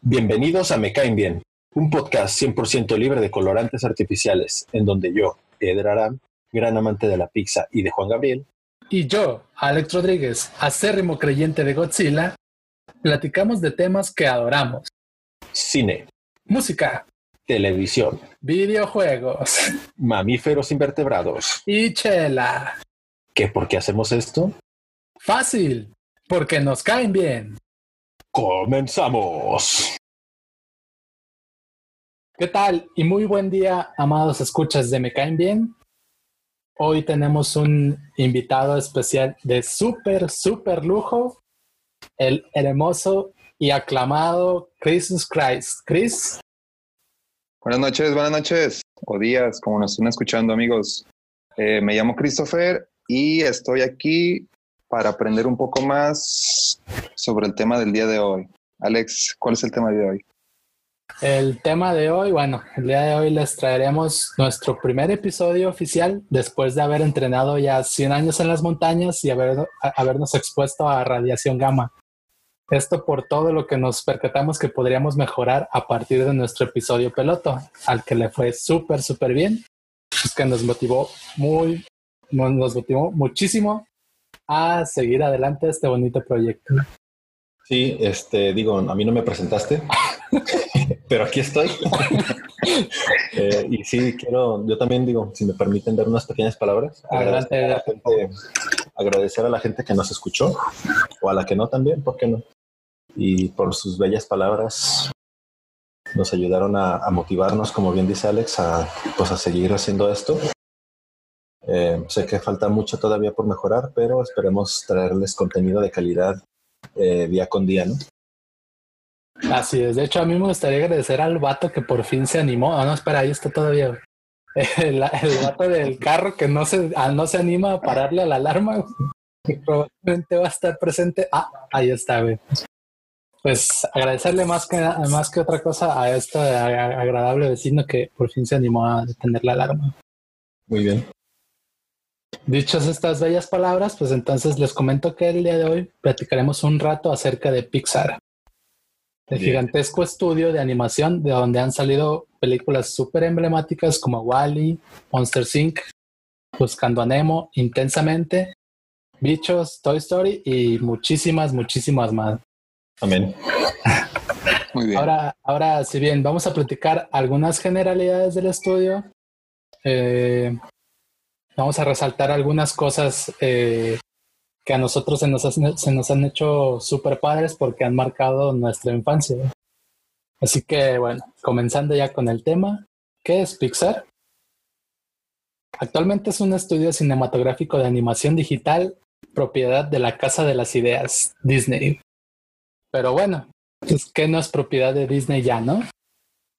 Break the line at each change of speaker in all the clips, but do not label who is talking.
Bienvenidos a Me Caen Bien, un podcast 100% libre de colorantes artificiales, en donde yo, Eder Aram, gran amante de la pizza y de Juan Gabriel,
y yo, Alex Rodríguez, acérrimo creyente de Godzilla, platicamos de temas que adoramos.
Cine,
música,
televisión,
videojuegos,
mamíferos invertebrados
y chela.
¿Qué por qué hacemos esto?
Fácil, porque nos caen bien.
Comenzamos.
¿Qué tal? Y muy buen día, amados escuchas de Me Caen Bien. Hoy tenemos un invitado especial de súper, súper lujo, el hermoso y aclamado Christmas Christ. Chris.
Buenas noches, buenas noches o días, como nos están escuchando amigos. Eh, me llamo Christopher y estoy aquí para aprender un poco más sobre el tema del día de hoy. Alex, ¿cuál es el tema de hoy?
El tema de hoy, bueno, el día de hoy les traeremos nuestro primer episodio oficial después de haber entrenado ya 100 años en las montañas y haber, habernos expuesto a radiación gamma. Esto por todo lo que nos percatamos que podríamos mejorar a partir de nuestro episodio peloto, al que le fue súper, súper bien. Es que nos motivó muy, nos motivó muchísimo a seguir adelante este bonito proyecto.
Sí, este, digo, a mí no me presentaste, pero aquí estoy. Eh, y sí, quiero, yo también digo, si me permiten dar unas pequeñas palabras.
Adelante.
Agradecer a la gente, agradecer a la gente que nos escuchó, o a la que no también, ¿por qué no? Y por sus bellas palabras nos ayudaron a, motivarnos, como bien dice Alex, a, pues a seguir haciendo esto. Eh, sé que falta mucho todavía por mejorar, pero esperemos traerles contenido de calidad eh, día con día, ¿no?
Así es. De hecho, a mí me gustaría agradecer al vato que por fin se animó. Ah, no, espera, ahí está todavía. El, el vato del carro que no se, ah, no se anima a pararle a la alarma. Probablemente va a estar presente. Ah, ahí está, güey. Pues agradecerle más que, más que otra cosa a este agradable vecino que por fin se animó a detener la alarma.
Muy bien.
Dichas estas bellas palabras, pues entonces les comento que el día de hoy platicaremos un rato acerca de Pixar, el gigantesco estudio de animación de donde han salido películas súper emblemáticas como Wally, Monster Inc., Buscando a Nemo, Intensamente, Bichos, Toy Story y muchísimas, muchísimas más.
Amén.
Muy bien. Ahora, ahora, si bien vamos a platicar algunas generalidades del estudio, eh, vamos a resaltar algunas cosas eh, que a nosotros se nos, se nos han hecho súper padres porque han marcado nuestra infancia. Así que bueno, comenzando ya con el tema, ¿qué es Pixar? Actualmente es un estudio cinematográfico de animación digital propiedad de la Casa de las Ideas, Disney. Pero bueno, pues que no es propiedad de Disney ya, ¿no?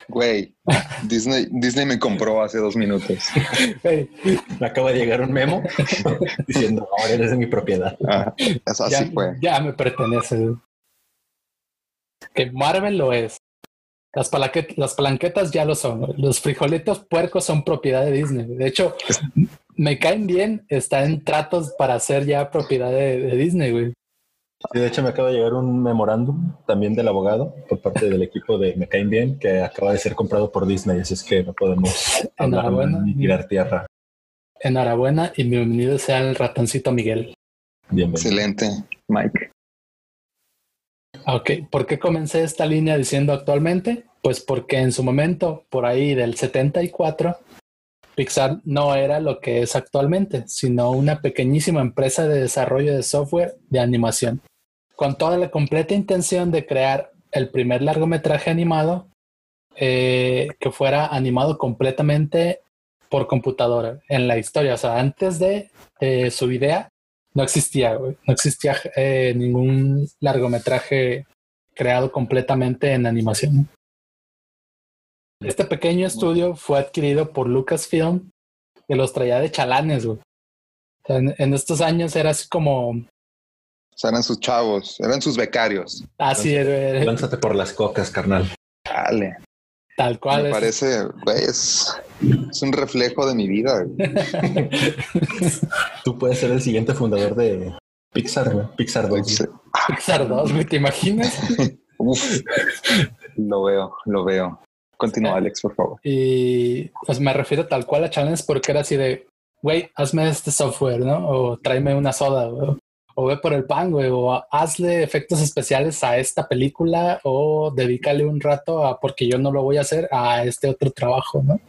Güey, Disney, Disney me compró hace dos minutos.
me acaba de llegar un memo diciendo, ahora eres de mi propiedad.
Ah, eso así
ya,
fue.
Ya me pertenece. Que Marvel lo es. Las, las palanquetas ya lo son. Los frijolitos puercos son propiedad de Disney. De hecho, me caen bien. Está en tratos para ser ya propiedad de, de Disney, güey.
Sí, de hecho me acaba de llegar un memorándum también del abogado por parte del equipo de Me Caen Bien que acaba de ser comprado por Disney, así es que no podemos
Enhorabuena.
ni tirar tierra.
Enhorabuena y bienvenido sea el ratoncito Miguel.
Bienvenido.
Excelente, Mike.
Ok, ¿por qué comencé esta línea diciendo actualmente? Pues porque en su momento, por ahí del 74, Pixar no era lo que es actualmente, sino una pequeñísima empresa de desarrollo de software de animación, con toda la completa intención de crear el primer largometraje animado eh, que fuera animado completamente por computadora en la historia. O sea, antes de eh, su idea no existía, no existía eh, ningún largometraje creado completamente en animación. Este pequeño estudio fue adquirido por Lucasfilm, que los traía de chalanes, güey. en, estos años era así como.
O sea, eran sus chavos, eran sus becarios.
Así
era. Lánzate por las cocas, carnal.
Dale.
Tal cual.
Me parece, güey, es, es, un reflejo de mi vida.
Tú puedes ser el siguiente fundador de Pixar, güey. Pixar 2.
Pixar 2, güey, ¿te imaginas?
Uf, lo veo, lo veo. Continúa, Alex, por favor.
Y pues me refiero tal cual a challenge porque era así de, güey, hazme este software, ¿no? O tráeme una soda, güey. O ve por el pan, güey. O hazle efectos especiales a esta película o dedícale un rato a, porque yo no lo voy a hacer, a este otro trabajo, ¿no?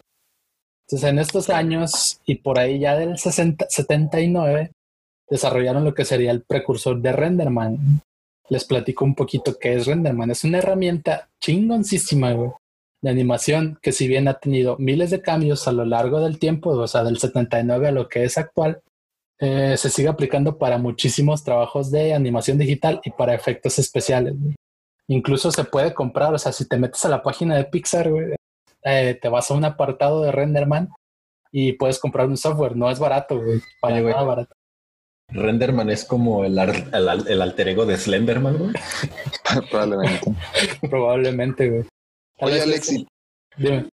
Entonces, en estos años y por ahí ya del 60, 79, desarrollaron lo que sería el precursor de Renderman. Les platico un poquito qué es Renderman. Es una herramienta chingoncísima, güey, de animación que si bien ha tenido miles de cambios a lo largo del tiempo, o sea, del 79 a lo que es actual, eh, se sigue aplicando para muchísimos trabajos de animación digital y para efectos especiales. Incluso se puede comprar, o sea, si te metes a la página de Pixar, güey, eh, te vas a un apartado de Renderman y puedes comprar un software. No es barato, güey, para nada barato.
Renderman es como el, el, el, alter ego de Slenderman, güey.
Probablemente.
Probablemente, güey.
Oye, Alexi.
Dime.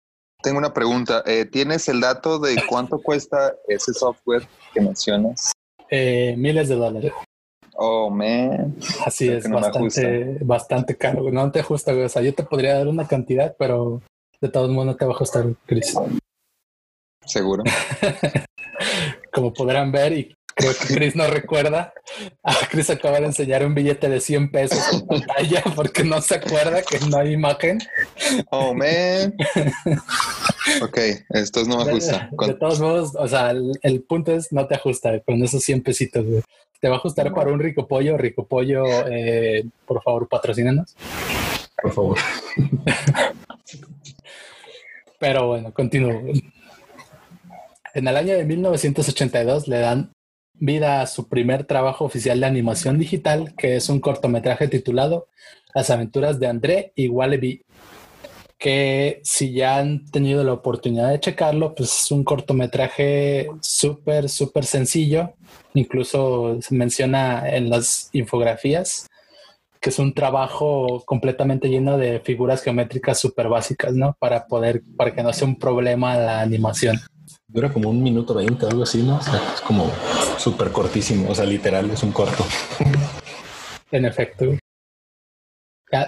Tengo una pregunta. Eh, ¿Tienes el dato de cuánto cuesta ese software que mencionas?
Eh, miles de dólares.
Oh, man.
Así es, no bastante, bastante caro. No te ajusta, güey. O sea, yo te podría dar una cantidad, pero de todos modos no te va a ajustar, Chris.
Seguro.
Como podrán ver, y creo que Chris no recuerda. A Chris acaba de enseñar un billete de 100 pesos en pantalla porque no se acuerda que no hay imagen.
Oh, man. ok, esto no me ajusta.
De, de, todos modos, o sea, el, el, punto es no te ajusta con esos 100 pesitos. Güey. Te va a ajustar para un rico pollo. Rico pollo, eh, por favor, patrocínenos.
Por favor.
Pero bueno, continúo. En el año de 1982 le dan vida a su primer trabajo oficial de animación digital, que es un cortometraje titulado Las aventuras de André y Wallaby, que si ya han tenido la oportunidad de checarlo, pues es un cortometraje súper, súper sencillo. Incluso se menciona en las infografías que es un trabajo completamente lleno de figuras geométricas súper básicas, ¿no? Para poder, para que no sea un problema la animación.
Dura como un minuto veinte, algo así, ¿no? O sea, es como súper cortísimo, o sea, literal, es un corto.
en efecto.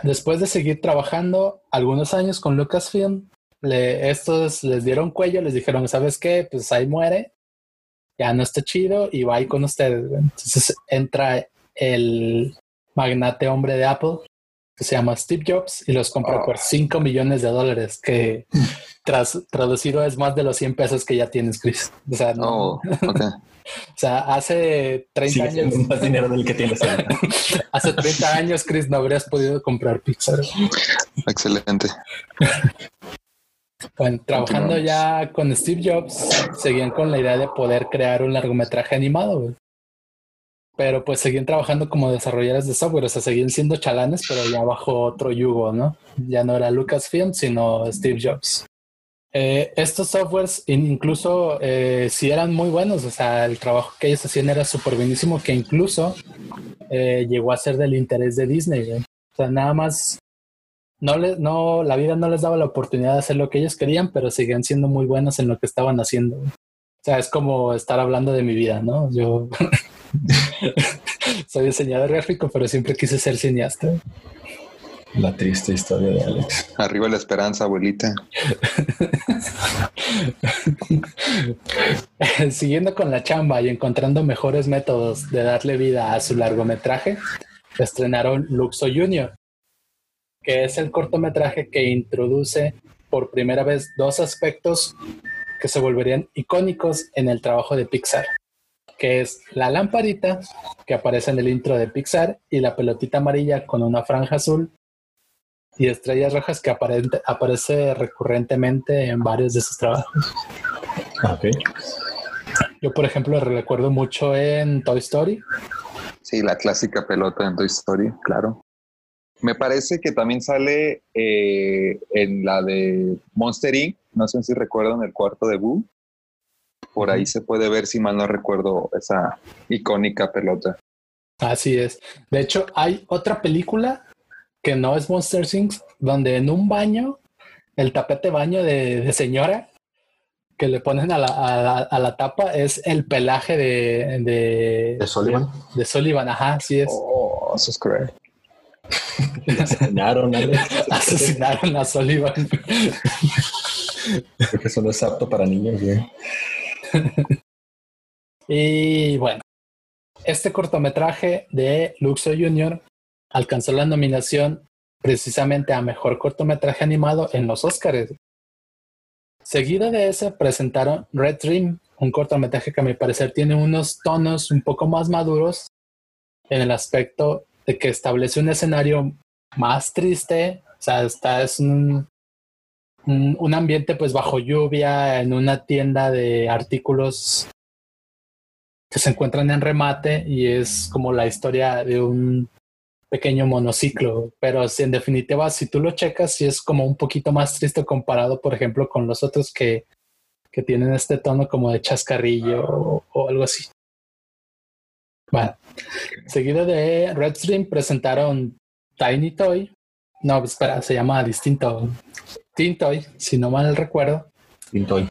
Después de seguir trabajando algunos años con Lucasfilm, le, estos les dieron cuello, les dijeron, ¿sabes qué? Pues ahí muere, ya no está chido y va ahí con ustedes. Entonces entra el magnate hombre de Apple que se llama Steve Jobs y los compra por 5 millones de dólares, que tras traducido es más de los 100 pesos que ya tienes, Chris. O sea, no.
Oh, okay.
o sea, hace 30
sí,
años.
más dinero del que tienes
hace 30 años, Chris, no habrías podido comprar Pixar.
Excelente.
Bueno, trabajando ya con Steve Jobs, seguían con la idea de poder crear un largometraje animado. Güey pero pues seguían trabajando como desarrolladores de software, o sea, seguían siendo chalanes, pero ya bajo otro yugo, ¿no? Ya no era Lucasfilm, sino Steve Jobs. Eh, estos softwares incluso eh, sí eran muy buenos, o sea, el trabajo que ellos hacían era súper buenísimo, que incluso eh, llegó a ser del interés de Disney. O sea, nada más, no, les, no, la vida no les daba la oportunidad de hacer lo que ellos querían, pero seguían siendo muy buenos en lo que estaban haciendo. O sea, es como estar hablando de mi vida, ¿no? Yo Soy diseñador gráfico, pero siempre quise ser cineasta.
La triste historia de Alex.
Arriba la esperanza, abuelita.
Siguiendo con la chamba y encontrando mejores métodos de darle vida a su largometraje, estrenaron Luxo Junior, que es el cortometraje que introduce por primera vez dos aspectos que se volverían icónicos en el trabajo de Pixar que es la lamparita que aparece en el intro de Pixar y la pelotita amarilla con una franja azul y estrellas rojas que aparente, aparece recurrentemente en varios de sus trabajos.
Okay.
Yo, por ejemplo, recuerdo mucho en Toy Story.
Sí, la clásica pelota en Toy Story, claro. Me parece que también sale eh, en la de Monster Inc. No sé si recuerdan el cuarto de Boo. Por ahí se puede ver, si mal no recuerdo, esa icónica pelota.
Así es. De hecho, hay otra película que no es Monster Inc., donde en un baño el tapete baño de, señora que le ponen a la, a, la, tapa es el pelaje de...
De, ¿De Sullivan.
De, Sullivan, ajá, así es.
Oh, eso es cruel.
Asesinaron a
Asesinaron a Sullivan.
Creo que eso no es apto para niños, güey.
y bueno, este cortometraje de Luxo Jr. alcanzó la nominación precisamente a mejor cortometraje animado en los Oscars. Seguido de ese presentaron Red Dream, un cortometraje que a mi parecer tiene unos tonos un poco más maduros en el aspecto de que establece un escenario más triste, o sea, está es un, un, ambiente pues bajo lluvia en una tienda de artículos que se encuentran en remate y es como la historia de un pequeño monociclo, pero si en definitiva si tú lo checas sí es como un poquito más triste comparado por ejemplo con los otros que, que tienen este tono como de chascarrillo o, algo así. Bueno, seguido de Redstream presentaron Tiny Toy. No, espera, se llama distinto. Tintoy, si no mal recuerdo.
Tintoy.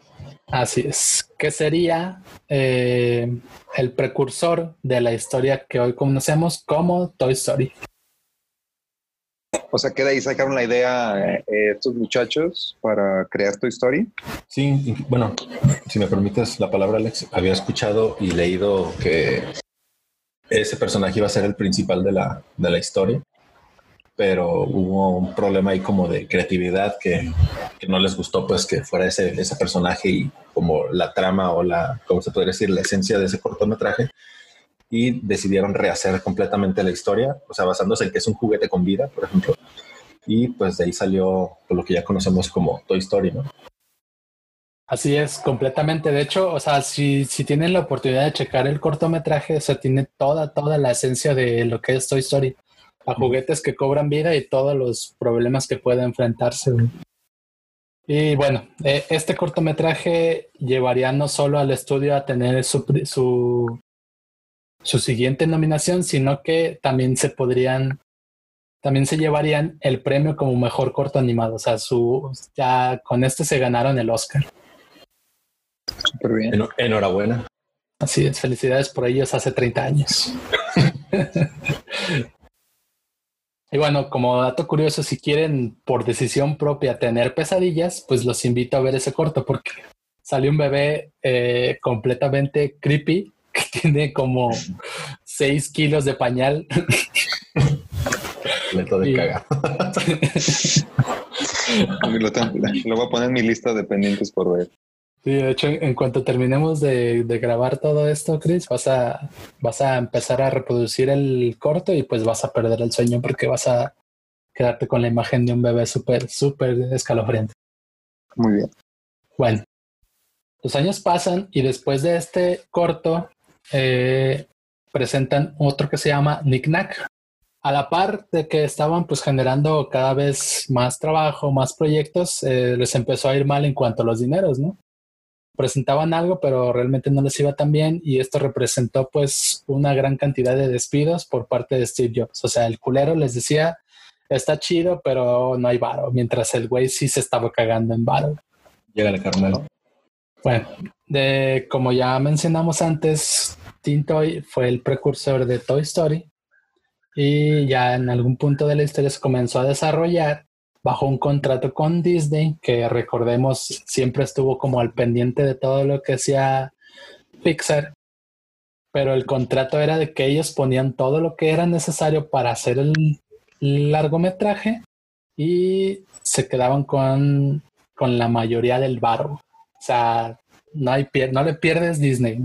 Así es, que sería eh, el precursor de la historia que hoy conocemos como Toy Story.
O sea que de ahí sacaron la idea eh, estos muchachos para crear Toy Story.
Sí, bueno, si me permites la palabra, Alex, había escuchado y leído que ese personaje iba a ser el principal de la, de la historia pero hubo un problema ahí como de creatividad que, que, no les gustó pues que fuera ese, ese personaje y como la trama o la, ¿cómo se podría decir? La esencia de ese cortometraje y decidieron rehacer completamente la historia, o sea, basándose en que es un juguete con vida, por ejemplo, y pues de ahí salió lo que ya conocemos como Toy Story, ¿no?
Así es, completamente. De hecho, o sea, si, si tienen la oportunidad de checar el cortometraje, o sea, tiene toda, toda la esencia de lo que es Toy Story a juguetes que cobran vida y todos los problemas que puede enfrentarse. Y bueno, eh, este cortometraje llevaría no solo al estudio a tener su, su, su siguiente nominación, sino que también se podrían, también se llevarían el premio como mejor corto animado. O sea, su, ya con este se ganaron el Oscar.
Súper bien.
enhorabuena.
Así es, felicidades por ellos hace 30 años. Y bueno, como dato curioso, si quieren por decisión propia tener pesadillas, pues los invito a ver ese corto porque sale un bebé eh, completamente creepy que tiene como 6 kilos de pañal.
de caga.
lo, voy a poner en mi lista de pendientes por ver.
Sí, de hecho, en cuanto terminemos de, grabar todo esto, Chris, vas a, vas a empezar a reproducir el corto y pues vas a perder el sueño porque vas a quedarte con la imagen de un bebé súper, súper escalofriante.
Muy bien.
Bueno, los años pasan y después de este corto eh, presentan otro que se llama Nick Nack. A la par de que estaban pues generando cada vez más trabajo, más proyectos, eh, les empezó a ir mal en cuanto a los dineros, ¿no? Presentaban algo, pero realmente no les iba tan bien y esto representó pues una gran cantidad de despidos por parte de Steve Jobs. O sea, el culero les decía, está chido, pero no hay varo, mientras el güey sí se estaba cagando en varo.
Llega Carmelo.
Bueno, de, como ya mencionamos antes, Tintoy fue el precursor de Toy Story y ya en algún punto de la historia se comenzó a desarrollar bajo un contrato con Disney, que recordemos siempre estuvo como al pendiente de todo lo que hacía Pixar, pero el contrato era de que ellos ponían todo lo que era necesario para hacer el largometraje y se quedaban con, con la mayoría del barro. O sea, no, hay no le pierdes Disney.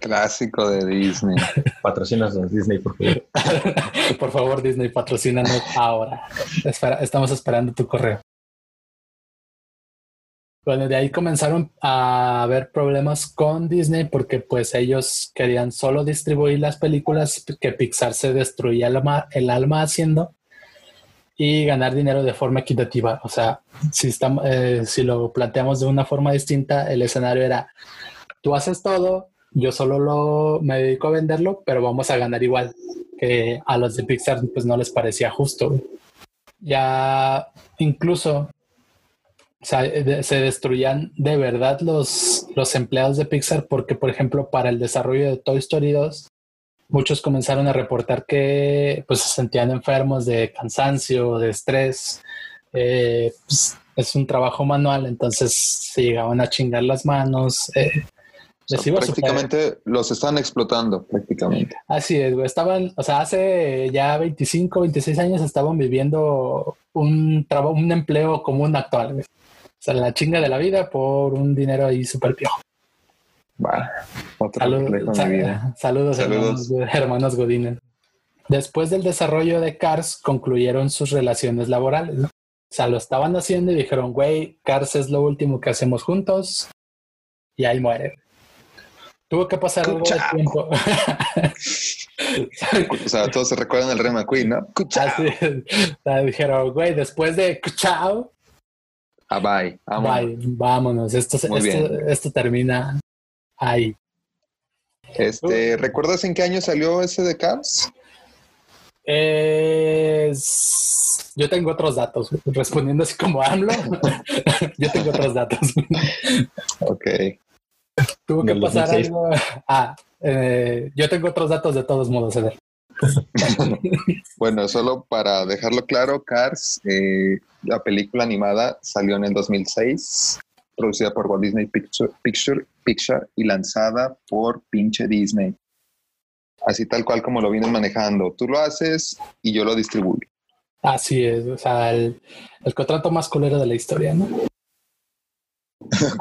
Clásico de Disney.
Patrocinas de Disney, por favor.
por favor, Disney, patrocínanos ahora. estamos esperando tu correo. Bueno, de ahí comenzaron a haber problemas con Disney porque pues ellos querían solo distribuir las películas que Pixar se destruía el alma, el alma haciendo y ganar dinero de forma equitativa. O sea, si, estamos, eh, si lo planteamos de una forma distinta, el escenario era, tú haces todo, yo solo lo, me dedico a venderlo, pero vamos a ganar igual. Que a los de Pixar pues no les parecía justo. Ya incluso se destruían de verdad los, los empleados de Pixar porque, por ejemplo, para el desarrollo de Toy Story 2, muchos comenzaron a reportar que pues, se sentían enfermos de cansancio, de estrés. Eh, pues, es un trabajo manual, entonces se llegaban a chingar las manos. eh,
O sea,
les iba súper-
prácticamente los están explotando, prácticamente.
Así es, güey. Estaban, o sea, hace ya 25, 26 años estaban viviendo un trabajo, un empleo común actual, güey. O sea, la chinga de la vida por un dinero ahí súper piojo.
Va, otro
Salud-
reflejo de
sa-
mi vida.
saludos,
Saludos.
Hermanos, hermanos Godínez. Después del desarrollo de Cars, concluyeron sus relaciones laborales. ¿no? O sea, lo estaban haciendo y dijeron, güey, Cars es lo último que hacemos juntos. Y ahí muere. Tuvo que pasar algo de tiempo.
O sea, todos se recuerdan el Rey McQueen, ¿no?
Así es. O sea, dijeron, güey, después de chao,
Ah, bye. Vámonos.
bye, vámonos. Esto, esto, termina ahí.
Este, ¿recuerdas en qué año salió ese de Cars?
Es- Yo tengo otros datos, respondiendo así como AMLO. Yo tengo otros datos.
Ok.
Tuvo que pasar
2006.
algo. Ah, eh, yo tengo otros datos de todos modos, a ver.
Bueno, solo para dejarlo claro, Cars, eh, la película animada salió en el 2006, producida por Walt Disney Picture, Picture, Picture y lanzada por pinche Disney. Así tal cual como lo vienen manejando. Tú lo haces y yo lo distribuyo.
Así es, o sea, el, el contrato más culero de la historia, ¿no?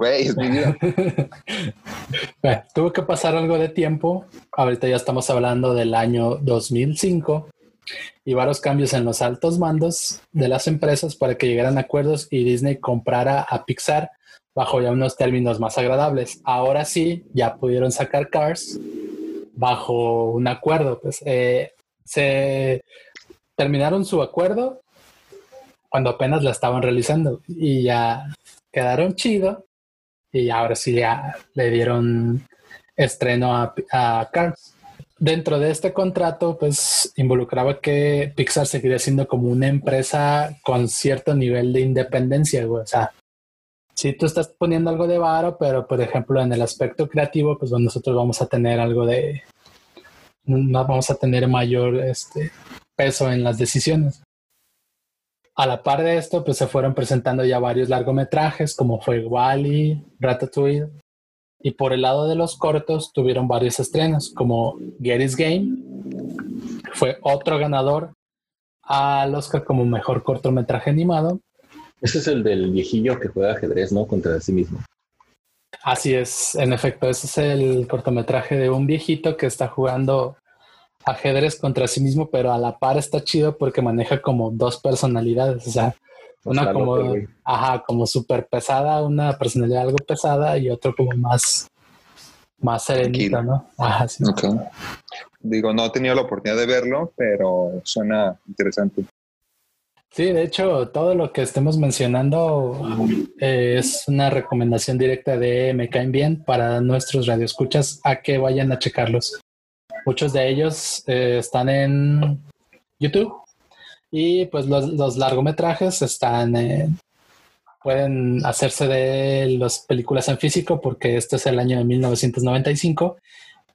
Tuvo que pasar algo de tiempo. Ahorita ya estamos hablando del año 2005 y varios cambios en los altos mandos de las empresas para que llegaran a acuerdos y Disney comprara a Pixar bajo ya unos términos más agradables. Ahora sí, ya pudieron sacar Cars bajo un acuerdo. Pues eh, se terminaron su acuerdo cuando apenas la estaban realizando y ya quedaron chido y ahora sí ya le dieron estreno a, a Cars. Dentro de este contrato, pues involucraba que Pixar seguiría siendo como una empresa con cierto nivel de independencia. O sea, si tú estás poniendo algo de varo, pero por ejemplo en el aspecto creativo, pues nosotros vamos a tener algo de, no vamos a tener mayor este, peso en las decisiones. A la par de esto, pues se fueron presentando ya varios largometrajes, como fue Wally, Ratatouille, y por el lado de los cortos tuvieron varios estrenos, como Get Is Game, que fue otro ganador al Oscar como mejor cortometraje animado.
Ese es el del viejillo que juega ajedrez, ¿no? Contra sí mismo.
Así es, en efecto, ese es el cortometraje de un viejito que está jugando ajedrez contra sí mismo, pero a la par está chido porque maneja como dos personalidades, o sea, una como, ajá, como súper pesada, una personalidad algo pesada y otro como más, más serenita. ¿no? Ajá, sí.
Digo, no he tenido la oportunidad de verlo, pero suena interesante.
Sí, de hecho, todo lo que estemos mencionando eh, es una recomendación directa de Me Caen Bien para nuestros radioescuchas a que vayan a checarlos. Muchos de ellos eh, están en YouTube y pues los, largometrajes están en- pueden hacerse de las películas en físico porque este es el año de 1995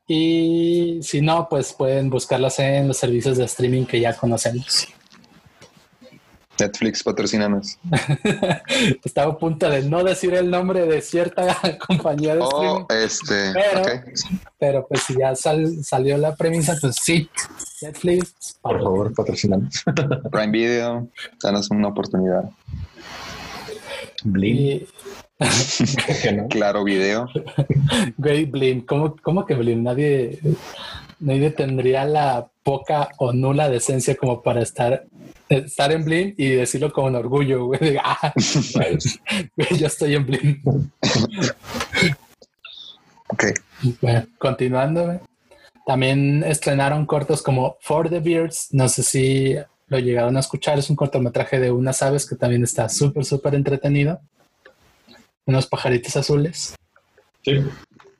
y si no pues pueden buscarlas en los servicios de streaming que ya conocemos.
Netflix, patrocinanos.
Estaba a punto de no decir el nombre de cierta compañía de streaming,
Oh, este.
Pero- pero pues si ya sal- salió la premisa, pues sí, Netflix,
Por favor, patrocinamos.
Prime Video, danos una oportunidad.
Y,
no.
Claro Video.
güey, Blim, ¿cómo, cómo que Blim? Nadie, nadie tendría la poca o nula decencia como para estar, estar en Blim y decirlo con orgullo, güey. de, "Ah, güey, yo estoy en Blim.
Ok.
Bueno, continuando, güey. También estrenaron cortos como For the Beards. No sé si lo llegaron a escuchar. Es un cortometraje de unas aves que también está súper, súper entretenido. Unos pajaritos azules.
Sí.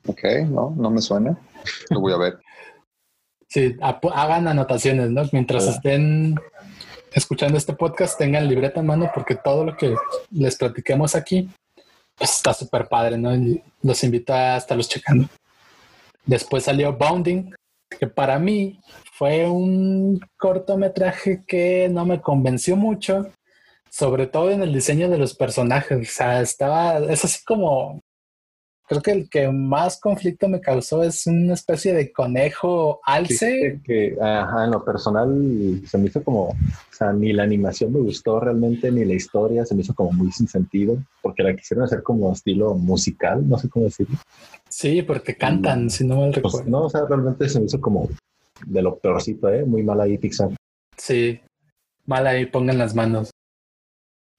Ok, no, no me suena. Lo voy a ver.
Sí, hagan anotaciones, ¿no? Mientras
Ah.
estén escuchando este podcast tengan libreta en mano porque todo lo que les platiquemos aquí pues, está súper padre, ¿no? Y los invito a estarlos checando. Después salió Bounding, que para mí fue un cortometraje que no me convenció mucho, sobre todo en el diseño de los personajes. O sea, estaba, es así como creo que el que más conflicto me causó es una especie de conejo alce.
que, ajá, en lo personal se me hizo como, o sea, ni la animación me gustó realmente, ni la historia se me hizo como muy sin sentido, porque la quisieron hacer como estilo musical, no sé cómo decirlo.
Sí, porque cantan, si no mal pues, recuerdo.
no, o sea, realmente se me hizo como de lo peorcito, ¿eh? Muy mal ahí Pixar.
Sí, mal ahí, pongan las manos.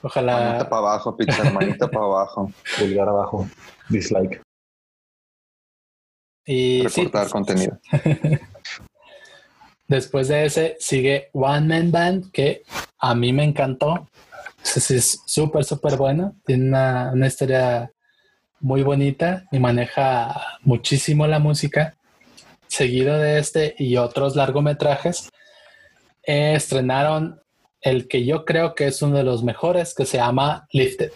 Ojalá.
Manita para abajo, Pixar, manita para abajo.
Pulgar abajo, dislike.
Y
Reportar contenido.
Después de ese sigue One Man Band, que a mí me encantó. Es súper, súper bueno. Tiene una, una, historia muy bonita y maneja muchísimo la música. Seguido de este y otros largometrajes, estrenaron el que yo creo que es uno de los mejores, que se llama Lifted.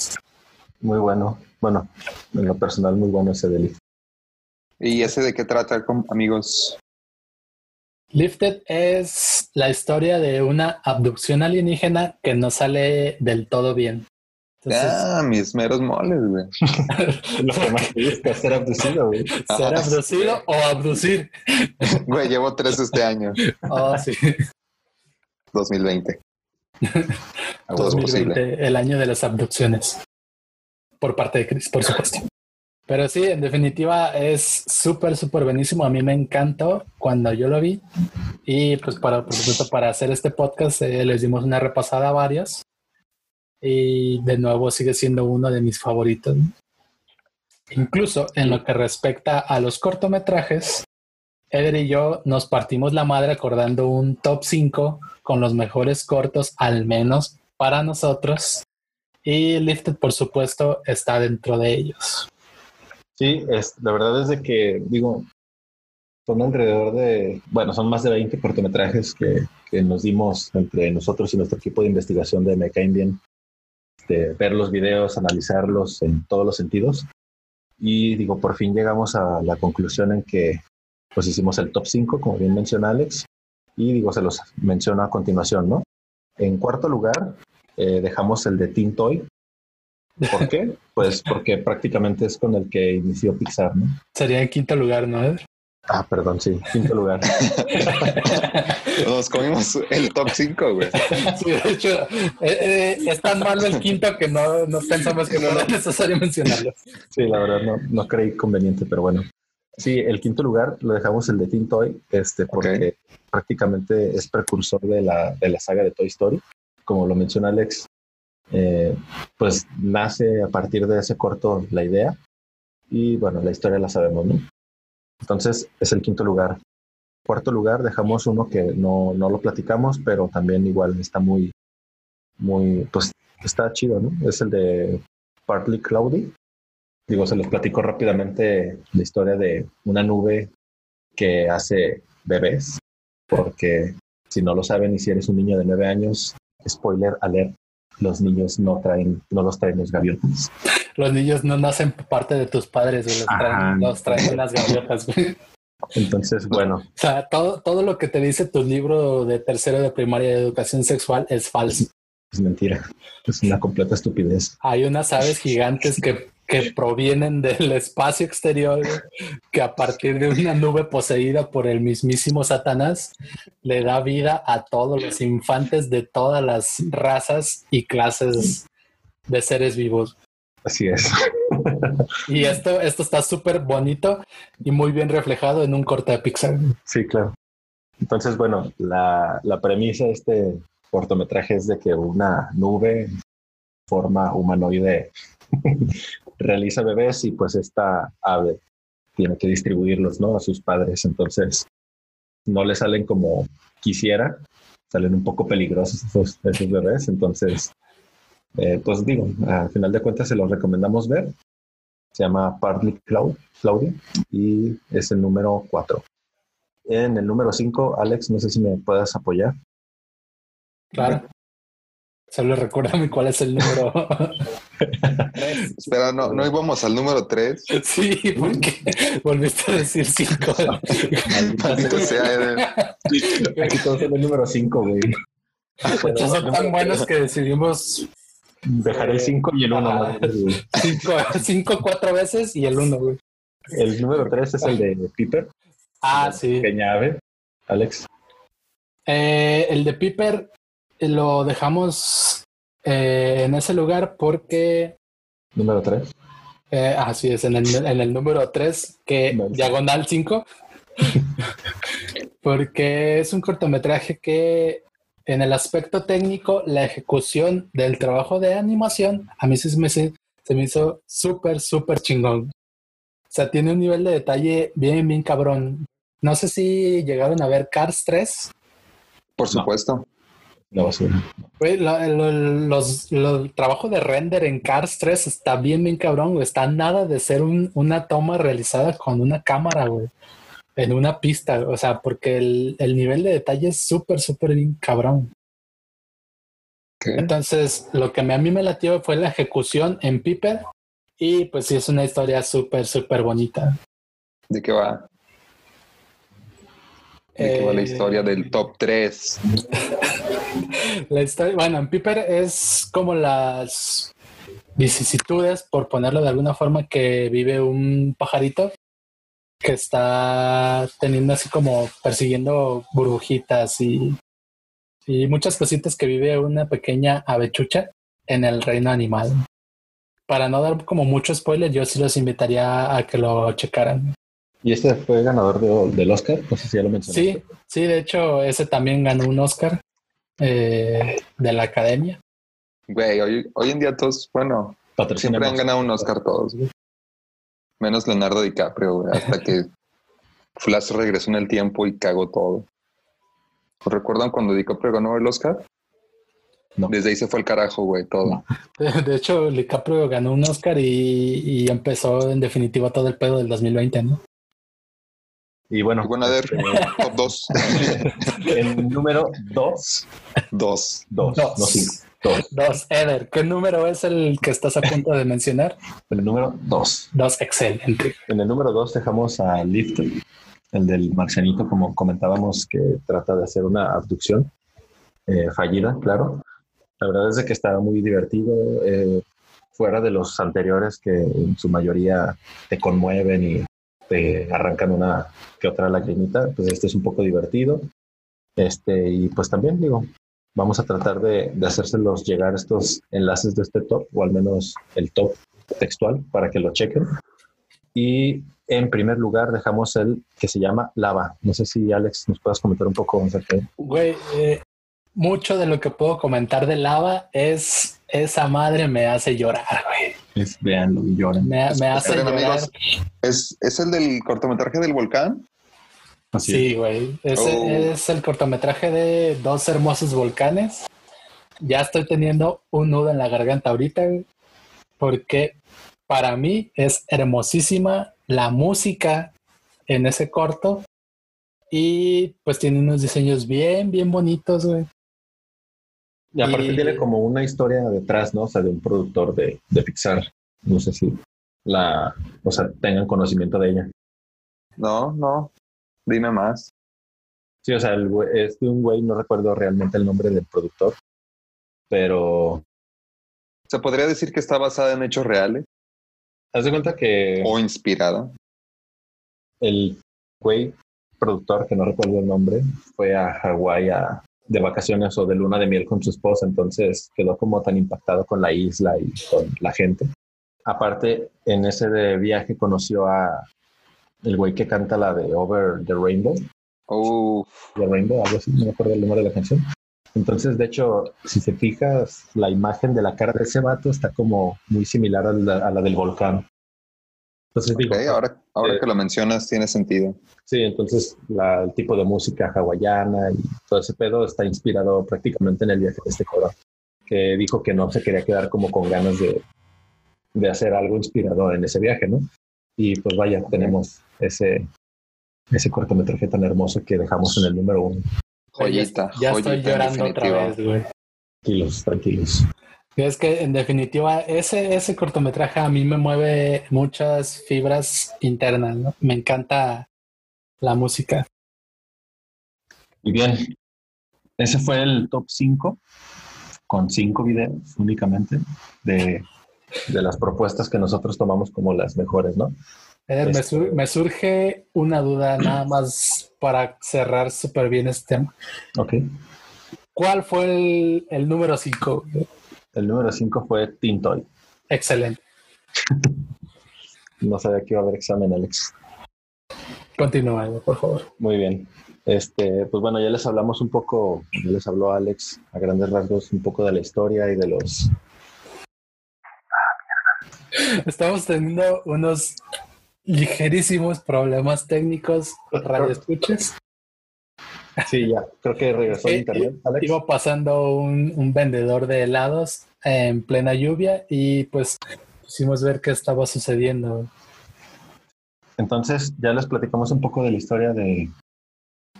Muy bueno. Bueno, en lo personal, muy bueno ese de Lifted.
¿Y ese de qué trata, amigos?
Lifted es la historia de una abducción alienígena que no sale del todo bien.
ah, mis meros moles, güey.
Lo que más te gusta, ser abducido, güey.
Ser abducido o abducir.
Güey, llevo tres este año.
Oh, sí.
2020.
2020, el año de las abducciones. Por parte de Chris, por supuesto. Pero sí, en definitiva es súper, súper buenísimo. A mí me encantó cuando yo lo vi. Y pues para, por supuesto, para hacer este podcast eh, les dimos una repasada a varios. Y de nuevo sigue siendo uno de mis favoritos. Incluso en lo que respecta a los cortometrajes, Eder y yo nos partimos la madre acordando un top 5 con los mejores cortos, al menos para nosotros. Y Lifted, por supuesto, está dentro de ellos.
Sí, es, la verdad es de que, digo, son alrededor de, bueno, son más de 20 cortometrajes que, que nos dimos entre nosotros y nuestro equipo de investigación de Meca Indian, de ver los videos, analizarlos en todos los sentidos. Y digo, por fin llegamos a la conclusión en que pues hicimos el top 5, como bien menciona Alex, y digo, se los menciono a continuación, ¿no? En cuarto lugar, eh, dejamos el de Teen Toy, ¿Por qué? Pues porque prácticamente es con el que inició Pixar, ¿no?
Sería en quinto lugar, ¿no?
Ah, perdón, sí, quinto lugar.
Nos comimos el top 5, güey.
Sí, de hecho, eh, eh, es tan malo el quinto que no, no pensamos que no era necesario mencionarlo.
Sí, la verdad no, no creí conveniente, pero bueno. Sí, el quinto lugar lo dejamos el de Teen Toy, este, porque prácticamente es precursor de la, de la saga de Toy Story. Como lo menciona Alex, eh, pues nace a partir de ese corto la idea y bueno, la historia la sabemos, ¿no? Entonces es el quinto lugar. Cuarto lugar dejamos uno que no, no lo platicamos, pero también igual está muy, muy, pues está chido, ¿no? Es el de Partly Cloudy. Digo, se los platico rápidamente la historia de una nube que hace bebés, porque si no lo saben y si eres un niño de nueve años, spoiler alert, los niños no traen, no los traen los gaviotas.
Los niños no nacen parte de tus padres, Los, traen, los traen las gaviotas,
Entonces, bueno.
O sea, todo, todo lo que te dice tu libro de tercero de primaria de educación sexual es falso.
Es mentira. Es una completa estupidez.
Hay unas aves gigantes que que provienen del espacio exterior, que a partir de una nube poseída por el mismísimo Satanás, le da vida a todos los infantes de todas las razas y clases de seres vivos.
Así es.
Y esto, esto está súper bonito y muy bien reflejado en un corte de Pixar.
Sí, claro. Entonces, bueno, la, la premisa de este cortometraje es de que una nube forma humanoide realiza bebés y pues esta ave tiene que distribuirlos, ¿no? A sus padres. Entonces, no le salen como quisiera, salen un poco peligrosos esos, bebés. Entonces, eh, pues digo, al final de cuentas se los recomendamos ver. Se llama Partly Cloud, Claudia, y es el número 4. En el número 5, Alex, no sé si me puedas apoyar.
Claro. Solo recuérdame cuál es el número.
Espera, no, no íbamos al número 3.
sí, porque volviste a decir 5.
Maldito sea, Eder.
Aquí todos son el número 5, güey.
Muchos son tan buenos que decidimos
Dejaré el 5 y el 1.
5 cuatro veces y el 1, güey.
El número 3 es el de Piper.
Ah, sí.
Pequeña ave. Alex.
Eh, el de Piper lo dejamos eh, en ese lugar porque.
Número 3.
Eh, así es, en el, en el número 3, que
Vale.
diagonal 5. porque es un cortometraje que en el aspecto técnico, la ejecución del trabajo de animación, a mí sí se me, se me hizo súper, súper chingón. O sea, tiene un nivel de detalle bien, bien cabrón. No sé si llegaron a ver Cars 3.
Por supuesto.
La basura.
Güey, lo- lo- los, lo- el trabajo de render en Cars 3 está bien, bien cabrón, güey. Está a nada de ser un- una toma realizada con una cámara, güey. En una pista, o sea, porque el, el nivel de detalle es súper, súper bien cabrón.
¿Qué?
Entonces, lo que a mí me latió fue la ejecución en Piper. Y pues sí, es una historia súper, súper bonita.
¿De qué va? ¿De qué va la
Eh,
historia del top 3?
La historia, bueno, en Piper es como las vicisitudes, por ponerlo de alguna forma, que vive un pajarito que está teniendo así como persiguiendo burbujitas y, y muchas cositas que vive una pequeña avechucha en el reino animal. Para no dar como mucho spoiler, yo sí los invitaría a que lo checaran.
Y este fue ganador de- del Oscar. No sé si ya lo mencionaste.
Sí, sí, de hecho, ese también ganó un Oscar eh, de la academia.
Güey, hoy, hoy en día todos, bueno, siempre han ganado un Oscar todos, güey. Menos Leonardo DiCaprio, güey, hasta que Flash regresó en el tiempo y cagó todo. ¿Recuerdan cuando DiCaprio ganó el Oscar?
No.
Desde ahí se fue el carajo, güey, todo.
De, de hecho, DiCaprio ganó un Oscar y, y empezó en definitiva todo el pedo del 2020, ¿no?
Y bueno,
Y bueno, a ver,
este,
top 2.
el número 2.
2.
2,
Dos.
no 5. 2.
Dos, Eder, ¿qué número es el que estás a punto de mencionar?
El número 2.
Dos, excelente.
En el número 2 dejamos a Lift, el del marcianito, como comentábamos, que trata de hacer una abducción eh, fallida, claro. La verdad es de que estaba muy divertido, eh, fuera de los anteriores que en su mayoría te conmueven y te arrancan una que otra lagrimita, pues este es un poco divertido. Este, y pues también digo, vamos a tratar de, de hacérselos llegar estos enlaces de este top, o al menos el top textual, para que lo chequen. Y en primer lugar dejamos el que se llama Lava. No sé si Alex nos puedas comentar un poco acerca de
Güey, eh, mucho de lo que puedo comentar de lava es esa madre me hace llorar, güey.
Es Veanlo y lloren.
Me, me hace
Esperen,
llorar.
amigos. ¿Es, ¿Es el del cortometraje del volcán?
Así
Sí, güey. Ese
Oh.
es el cortometraje de dos hermosos volcanes. Ya estoy teniendo un nudo en la garganta ahorita, güey, porque para mí es hermosísima la música en ese corto y pues tiene unos diseños bien, bien bonitos, güey.
Y aparte
Y-
tiene como una historia detrás, ¿no? O sea, de un productor de, de Pixar. No sé si la, o sea, tengan conocimiento de ella.
No, no. Dime más.
Sí, o sea, el es de un güey, no recuerdo realmente el nombre del productor, pero
¿Se podría decir que está basada en hechos reales
haz de cuenta que
o inspirada?
el güey productor, que no recuerdo el nombre, fue a Hawái a- de vacaciones o de luna de miel con su esposa, entonces quedó como tan impactado con la isla y con la gente. Aparte, en ese de viaje conoció a el güey que canta la de Over the Rainbow,
Uf,
The Rainbow, algo así, no me acuerdo el nombre de la canción. Entonces, de hecho, si te fijas, la imagen de la cara de ese vato está como muy similar a la, a la del volcán. Entonces digo,
ok, ahora, ahora
eh,
que lo mencionas tiene sentido.
Sí, entonces la- el tipo de música hawaiana y todo ese pedo está inspirado prácticamente en el viaje de este cabrón, que dijo que no se quería quedar como con ganas de, de hacer algo inspirado en ese viaje, ¿no? Y pues vaya, tenemos ese, ese cortometraje tan hermoso que dejamos en el número uno.
Joyita,
ya
joyita
estoy llorando otra vez, güey.
Tranquilos, tranquilos.
Es que en definitiva ese, ese cortometraje a mí me mueve muchas fibras internas, ¿no? Me encanta la música.
Y bien, ese fue el top 5 con cinco videos únicamente de, de las propuestas que nosotros tomamos como las mejores, ¿no?
Eh, me,
Este-
sur- me surge una duda nada más para cerrar súper bien este tema.
Ok.
¿Cuál fue el, el número 5?
El número 5 fue Tintoy.
Excelente.
No sabía que iba a haber examen, Alex.
Continúa, por favor.
Muy bien. Este, pues bueno, ya les hablamos un poco, ya les habló Alex a grandes rasgos un poco de la historia y de los
Estamos teniendo unos ligerísimos problemas técnicos, radioescuchas.
Sí, ya, creo que regresó el
Eh,
internet, Alex.
Iba pasando un, un vendedor de helados en plena lluvia y pues quisimos ver qué estaba sucediendo.
Entonces, ya les platicamos un poco de la historia de,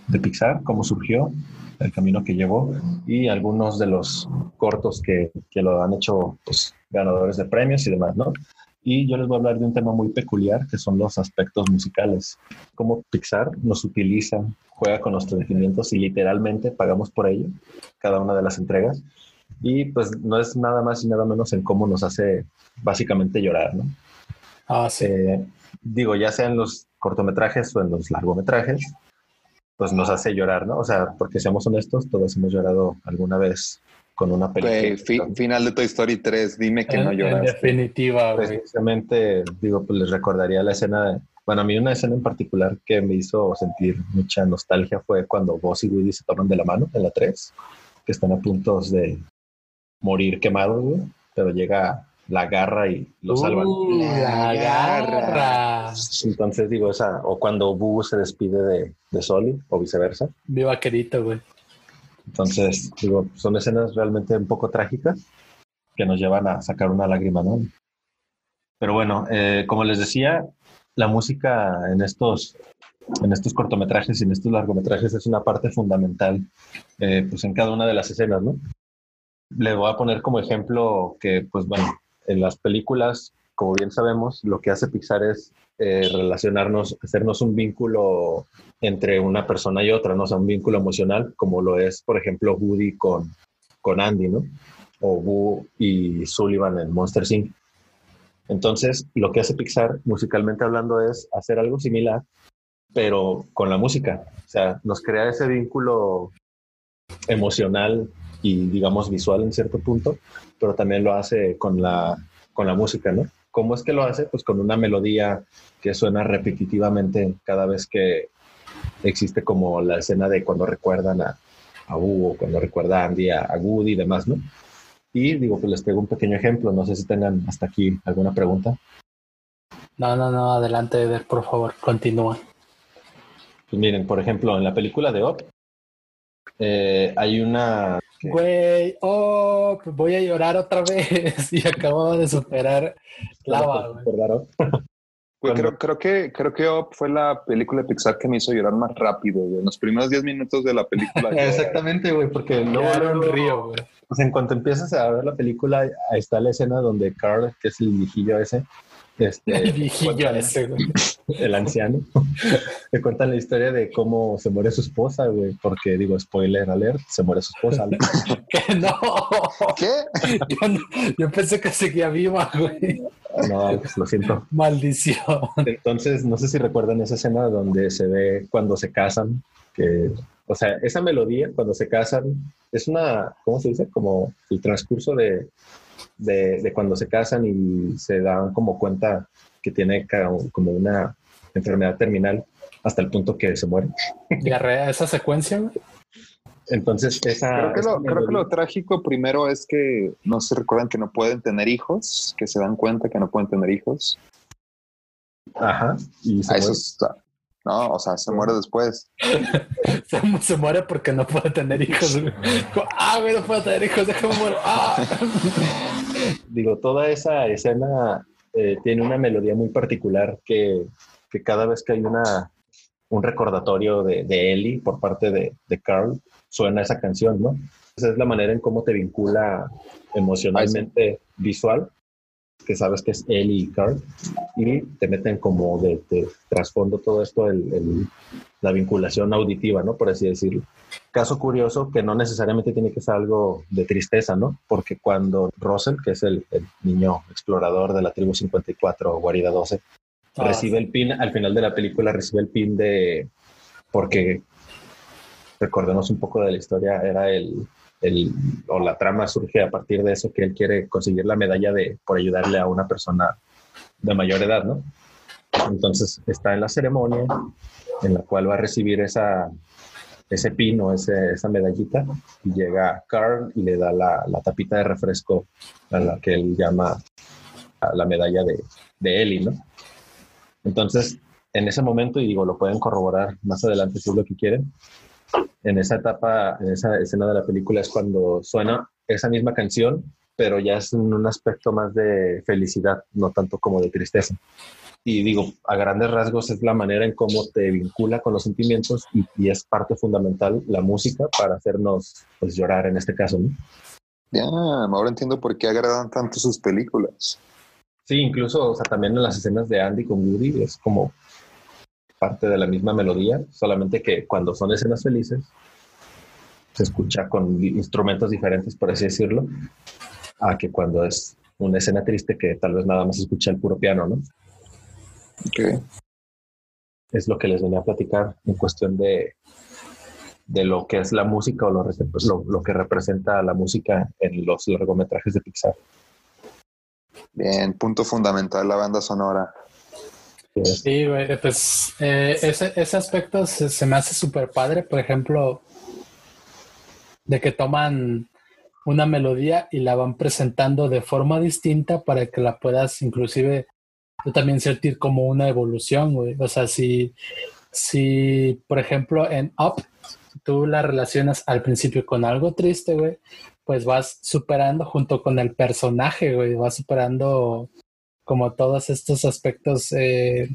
de Pixar, cómo surgió, el camino que llevó y algunos de los cortos que, que lo han hecho pues, ganadores de premios y demás, ¿no? Y yo les voy a hablar de un tema muy peculiar que son los aspectos musicales. Cómo Pixar nos utiliza, juega con nuestros sentimientos y literalmente pagamos por ello, cada una de las entregas. Y pues no es nada más y nada menos en cómo nos hace básicamente llorar, ¿no?
Ah, sí.
Eh, digo, ya sea en los cortometrajes o en los largometrajes, pues nos hace llorar, ¿no? O sea, porque seamos honestos, todos hemos llorado alguna vez con una película.
Fi- final de Toy Story 3, dime que
en,
no
en
lloraste.
definitiva, güey.
Precisamente, digo, pues les recordaría la escena, de- bueno, a mí una escena en particular que me hizo sentir mucha nostalgia fue cuando Buzz y Woody se toman de la mano en la 3, que están a punto de morir quemados, güey, pero llega la garra y lo salvan.
Uh, la garra.
Entonces digo, esa, o cuando Boo se despide de, de Soli, o viceversa.
Viva querido, güey.
Entonces, digo, son escenas realmente un poco trágicas que nos llevan a sacar una lágrima, ¿no? Pero bueno, eh, como les decía, la música en estos, en estos cortometrajes y en estos largometrajes es una parte fundamental, eh, pues en cada una de las escenas, ¿no? Le voy a poner como ejemplo que, pues bueno, en las películas, como bien sabemos, lo que hace Pixar es eh, relacionarnos, hacernos un vínculo entre una persona y otra, ¿no? Sea, un vínculo emocional, como lo es, por ejemplo, Woody con, con Andy, ¿no? O Boo y Sullivan en Monster Inc. Entonces, lo que hace Pixar, musicalmente hablando, es hacer algo similar, pero con la música. O sea, nos crea ese vínculo emocional y, digamos, visual en cierto punto, pero también lo hace con la, con la música, ¿no? ¿Cómo es que lo hace? Pues con una melodía que suena repetitivamente cada vez que existe como la escena de cuando recuerdan a, a Hugo, cuando recuerda a Andy, a, a Woody y demás, ¿no? Y digo que les traigo un pequeño ejemplo, no sé si tengan hasta aquí alguna pregunta.
No, no, no, adelante, Eder, por favor, continúa.
Pues miren, por ejemplo, en la película de Up, eh, hay una...
Güey, oh, voy a llorar otra vez y acababa de superar Lava, güey.
Güey, creo, creo que, creo que Up fue la película de Pixar que me hizo llorar más rápido, güey. En los primeros 10 minutos de la película. yo-
Exactamente, güey, porque luego,
Llorar un río, güey.
pues en cuanto empiezas a ver la película, ahí está la escena donde Carl, que es el viejillo ese, este,
El viejillo
cuenta-
ese, güey.
el anciano, te cuentan la historia de cómo se muere su esposa, güey, porque digo, spoiler alert, se muere su esposa. ¿no?
Que no.
¿Qué?
Yo, no- yo pensé que seguía viva, güey.
No, Alex, lo siento.
Maldición.
Entonces, no sé si recuerdan esa escena donde se ve cuando se casan, que, o sea, esa melodía cuando se casan es una, ¿cómo se dice? Como el transcurso de, de, de cuando se casan y se dan como cuenta que tiene como una enfermedad terminal hasta el punto que se muere.
Diarrea, esa secuencia, güey.
Entonces, esa...
Creo que, lo, creo que
melodía-
lo trágico primero es que no se recuerdan que no pueden tener hijos, que se dan cuenta que no pueden tener hijos.
Ajá. Y se
Ah, eso está. No, o sea, se muere después.
Se, mu- se muere porque no puede tener hijos. Ah, güey, no puedo tener hijos, déjame morir. Ah.
digo, toda esa escena eh, tiene una melodía muy particular que, que cada vez que hay una, un recordatorio de, de Ellie por parte de, de Carl, suena esa canción, ¿no? es la manera en cómo te vincula emocionalmente visual, que sabes que es Ellie y Carl, y te meten como de, trasfondo todo esto, el, la vinculación auditiva, ¿no? Por así decirlo. Caso curioso que no necesariamente tiene que ser algo de tristeza, ¿no? Porque cuando Russell, que es el, niño explorador de la tribu 54, Guarida 12, ah, recibe el pin, al final de la película recibe el pin de, porque recordemos un poco de la historia, era el, el, o la trama surge a partir de eso, que él quiere conseguir la medalla de, por ayudarle a una persona de mayor edad, ¿no? Entonces está en la ceremonia en la cual va a recibir esa, ese pino, ese, esa medallita, y llega Carl y le da la, tapita de refresco a la que él llama la medalla de, de Eli, ¿no? Entonces, en ese momento, y digo, lo pueden corroborar más adelante si es lo que quieren, en esa etapa, en esa escena de la película es cuando suena esa misma canción, pero ya es en un aspecto más de felicidad, no tanto como de tristeza. Y digo, a grandes rasgos es la manera en cómo te vincula con los sentimientos y, es parte fundamental la música para hacernos pues, llorar en este caso. ¿no?
Ya, ahora entiendo por qué agradan tanto sus películas.
Sí, incluso, o sea, también en las escenas de Andy con Woody es como parte de la misma melodía, solamente que cuando son escenas felices se escucha con instrumentos diferentes, por así decirlo, a que cuando es una escena triste que tal vez nada más escucha el puro piano, ¿no?
Ok.
Es lo que les venía a platicar en cuestión de, de lo que es la música o lo, lo, que representa la música en los largometrajes de Pixar.
Bien, punto fundamental, la banda sonora.
Sí, güey, pues eh, ese, ese, aspecto se, me hace súper padre, por ejemplo, de que toman una melodía y la van presentando de forma distinta para que la puedas inclusive tú también sentir como una evolución, güey. O sea, si, si, por ejemplo, en Up, tú la relacionas al principio con algo triste, güey, pues vas superando junto con el personaje, güey, vas superando como todos estos aspectos eh,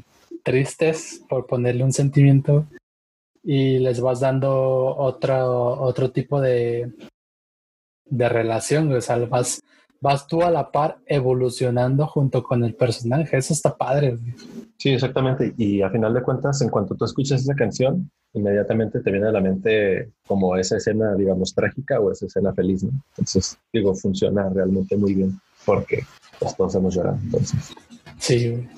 tristes, por ponerle un sentimiento, y les vas dando otro, otro tipo de, de relación, o sea, vas, vas tú a la par evolucionando junto con el personaje, eso está padre.
Sí, exactamente, y a final de cuentas, en cuanto tú escuchas esa canción, inmediatamente te viene a la mente como esa escena, digamos, trágica o esa escena feliz, ¿no? Entonces, digo, funciona realmente muy bien porque pues, todos hemos llorado, entonces.
Sí.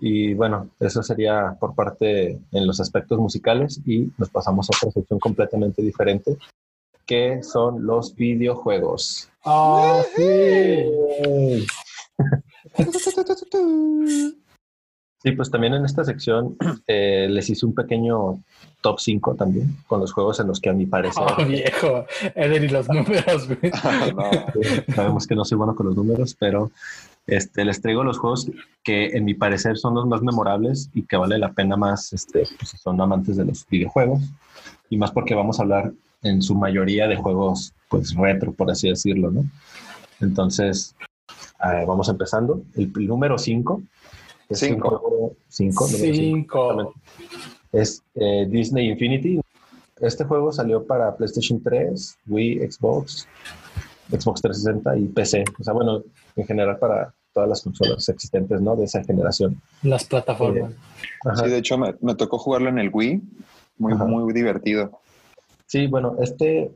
Y bueno, eso sería por parte en los aspectos musicales y nos pasamos a otra sección completamente diferente, que son los videojuegos.
¡Ah, sí!
Sí, pues también en esta sección eh, les hice un pequeño top 5 también, con los juegos en los que a mi parecer...
¡Oh, viejo! Eder y los números, güey.
sabemos que no soy bueno con los números, pero este, les traigo los juegos que en mi parecer son los más memorables y que vale la pena más, este, pues, si son amantes de los videojuegos, y más porque vamos a hablar en su mayoría de juegos pues retro, por así decirlo, ¿no? Entonces, vamos empezando. El, número 5
5.
5. Es eh, Disney Infinity. Este juego salió para PlayStation 3, Wii, Xbox, Xbox 360 y PC. O sea, bueno, en general para todas las consolas existentes, ¿no? De esa generación.
Las plataformas.
Eh, sí, de hecho me, tocó jugarlo en el Wii. Muy, muy divertido.
Sí, bueno, este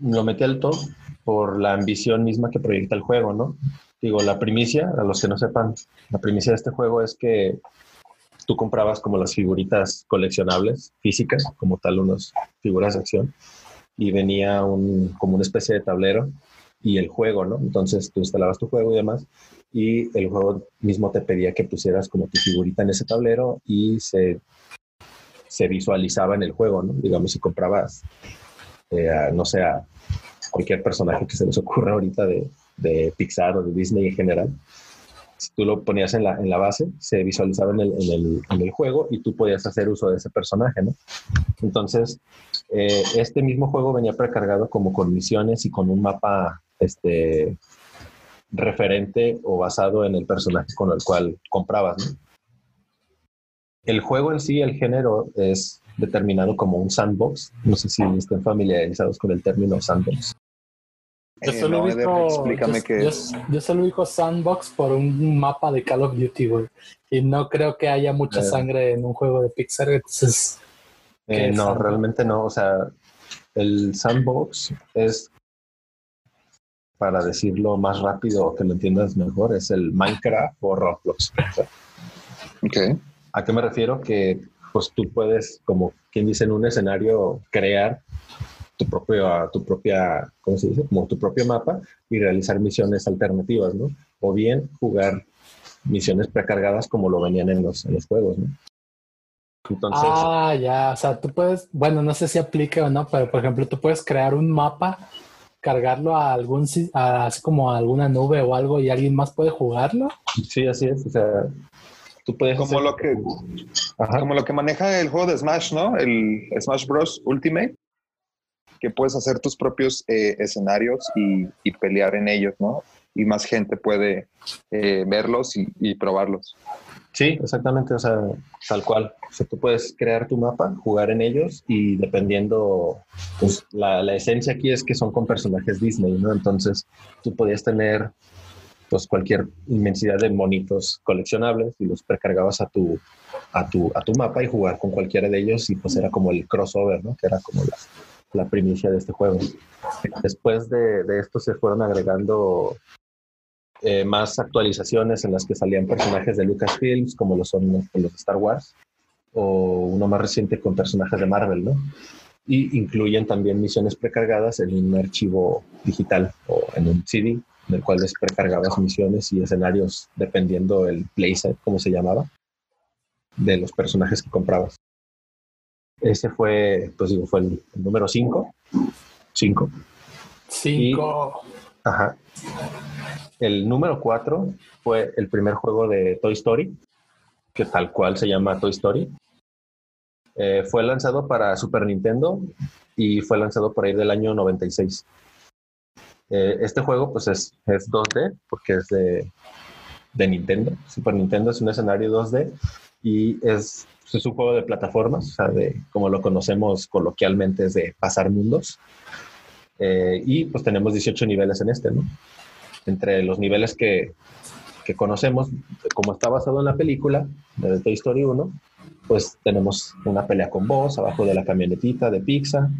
lo metí al top por la ambición misma que proyecta el juego, ¿no? Digo, la primicia, a los que no sepan, la primicia de este juego es que tú comprabas como las figuritas coleccionables físicas, como tal unas figuras de acción, y venía un, como una especie de tablero y el juego, ¿no? Entonces tú instalabas tu juego y demás, y el juego mismo te pedía que pusieras como tu figurita en ese tablero y se, se visualizaba en el juego, ¿no? Digamos, si comprabas, eh, no sé, a cualquier personaje que se les ocurra ahorita de, de Pixar o de Disney en general. Si tú lo ponías en la, en la base, se visualizaba en el, en, el, en el, juego y tú podías hacer uso de ese personaje, ¿no? Entonces, eh, este mismo juego venía precargado como con misiones y con un mapa este, referente o basado en el personaje con el cual comprabas, ¿no? el juego en sí, el género, es determinado como un sandbox. No sé si estén familiarizados con el término sandbox.
Yo
Eh,
solo,
no, Eder,
ubico,
explícame
yo, yo- yo solo ubico Sandbox por un mapa de Call of Duty, güey. Y no creo que haya mucha
Eh.
sangre en un juego de Pixar. Entonces,
Eh,
¿Qué es
no,
sandbox?
realmente no. O sea, el sandbox es, para decirlo más rápido o que lo entiendas mejor, es el Minecraft o Roblox. O sea,
Ok.
¿A qué me refiero? Que pues tú puedes, como quien dice, en un escenario crear tu propio, tu propia, ¿cómo se dice? Como tu propio mapa y realizar misiones alternativas, ¿no? O bien jugar misiones precargadas como lo venían en los, en los juegos, ¿no? Entonces,
ah, ya. O sea, tú puedes, bueno, no sé si aplique o no, pero por ejemplo, tú puedes crear un mapa, cargarlo a algún, a- así como a alguna nube o algo y alguien más puede jugarlo.
sí, así es. O sea, tú puedes...
Como
hacer-
lo que
Ajá.
como lo que maneja el juego de Smash, ¿no? El Smash Bros. Ultimate, que puedes hacer tus propios eh, escenarios y, pelear en ellos, ¿no? Y más gente puede eh, verlos y, y probarlos.
Sí, exactamente, o sea, tal cual. O sea, tú puedes crear tu mapa, jugar en ellos y dependiendo, pues la, la esencia aquí es que son con personajes Disney, ¿no? Entonces tú podías tener pues cualquier inmensidad de monitos coleccionables y los precargabas a tu, a tu, a tu mapa y jugar con cualquiera de ellos y pues era como el crossover, ¿no? Que era como la, la primicia de este juego. Después de, esto se fueron agregando eh, más actualizaciones en las que salían personajes de Lucasfilms, como lo son los los de Star Wars, o uno más reciente con personajes de Marvel, ¿no? Y incluyen también misiones precargadas en un archivo digital o en un CD, en el cual les precargabas misiones y escenarios dependiendo el playset, como se llamaba, de los personajes que comprabas. Ese fue, pues digo, fue el, el número 5. 5.
Cinco.
Ajá. El número 4 fue el primer juego de Toy Story, que tal cual se llama Toy Story. Eh, fue lanzado para Super Nintendo y fue lanzado por ahí del año 96. Eh, este juego pues es, es 2D porque es de, de Nintendo. Super Nintendo es un escenario 2D y es, es un juego de plataformas, o sea, de, como lo conocemos coloquialmente es de pasar mundos. Eh, y pues tenemos 18 niveles en este, ¿no? Entre los niveles que, que conocemos, como está basado en la película de Toy Story 1, pues tenemos una pelea con vos abajo de la camionetita de pizza,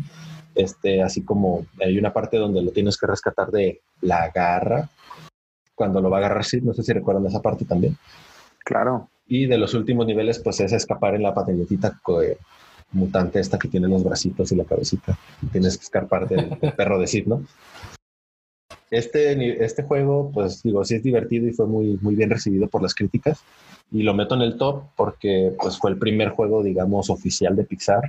este, así como hay una parte donde lo tienes que rescatar de la garra, cuando lo va a agarrar, sí, no sé si recuerdan esa parte también.
Claro.
Y de los últimos niveles, pues es escapar en la patinetita eh, mutante esta que tiene los bracitos y la cabecita. Tienes que escapar del, del perro de Sid, ¿no? Este, este juego, pues digo, sí es divertido y fue muy, muy bien recibido por las críticas. Y lo meto en el top porque pues fue el primer juego, digamos, oficial de Pixar.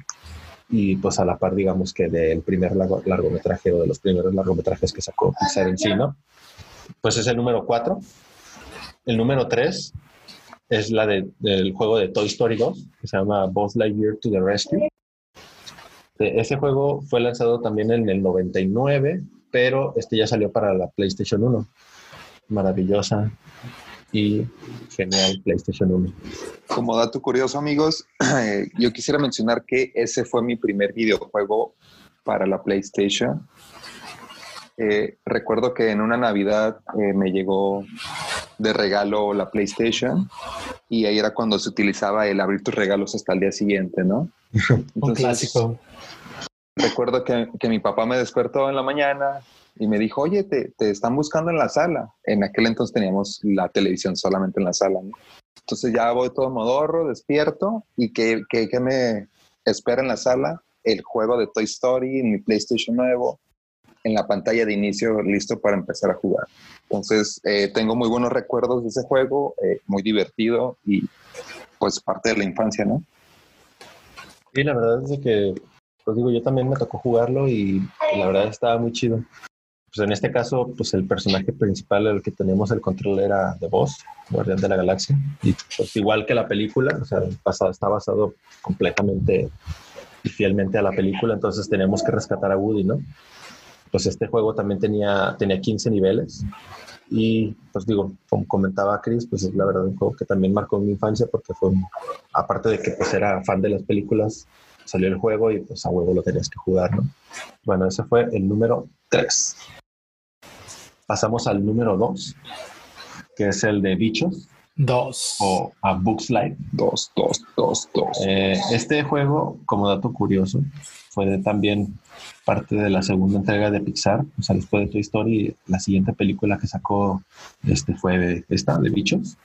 Y pues a la par, digamos, que del primer largo- largometraje o de los primeros largometrajes que sacó Pixar en sí, ¿no? Pues es el número 4. El número 3 es la de- del juego de Toy Story 2, que se llama Buzz Lightyear to the Rescue. Eh, Ese juego fue lanzado también en el 99, pero este ya salió para la PlayStation 1. Maravillosa y genial PlayStation 1.
Como dato curioso, amigos, eh, yo quisiera mencionar que ese fue mi primer videojuego para la PlayStation. Eh, recuerdo que en una Navidad me llegó de regalo la PlayStation y ahí era cuando se utilizaba el abrir tus regalos hasta el día siguiente, ¿no?
Un clásico.
Recuerdo que, que mi papá me despertó en la mañana y me dijo, oye, te, te están buscando en la sala. En aquel entonces teníamos la televisión solamente en la sala. ¿no? Entonces ya voy todo modorro, despierto y que, que, que me espera en la sala el juego de Toy Story mi PlayStation nuevo, en la pantalla de inicio listo para empezar a jugar. Entonces eh, tengo muy buenos recuerdos de ese juego, eh, muy divertido y pues parte de la infancia, ¿no?
Y la verdad es que, pues digo, yo también me tocó jugarlo y la verdad estaba muy chido. Pues en este caso, pues el personaje principal el que teníamos el control era de Boss, Guardián de la Galaxia. Y pues igual que la película, o sea, pasado, está basado completamente y fielmente a la película, entonces teníamos que rescatar a Woody, ¿no? Pues este juego también tenía, tenía 15 niveles Y pues digo, como comentaba Chris, pues es la verdad un juego que también marcó mi infancia porque fue, aparte de que pues era fan de las películas, salió el juego y pues a huevo lo tenías que jugar, ¿no? Bueno, ese fue el número 3. Pasamos al número 2, que es el de bichos.
Dos.
O a Books Life.
Dos, dos, dos, dos.
Eh, este juego, como dato curioso, fue también parte de la segunda entrega de Pixar. O sea, después de Toy Story, la siguiente película que sacó este fue esta, de bichos.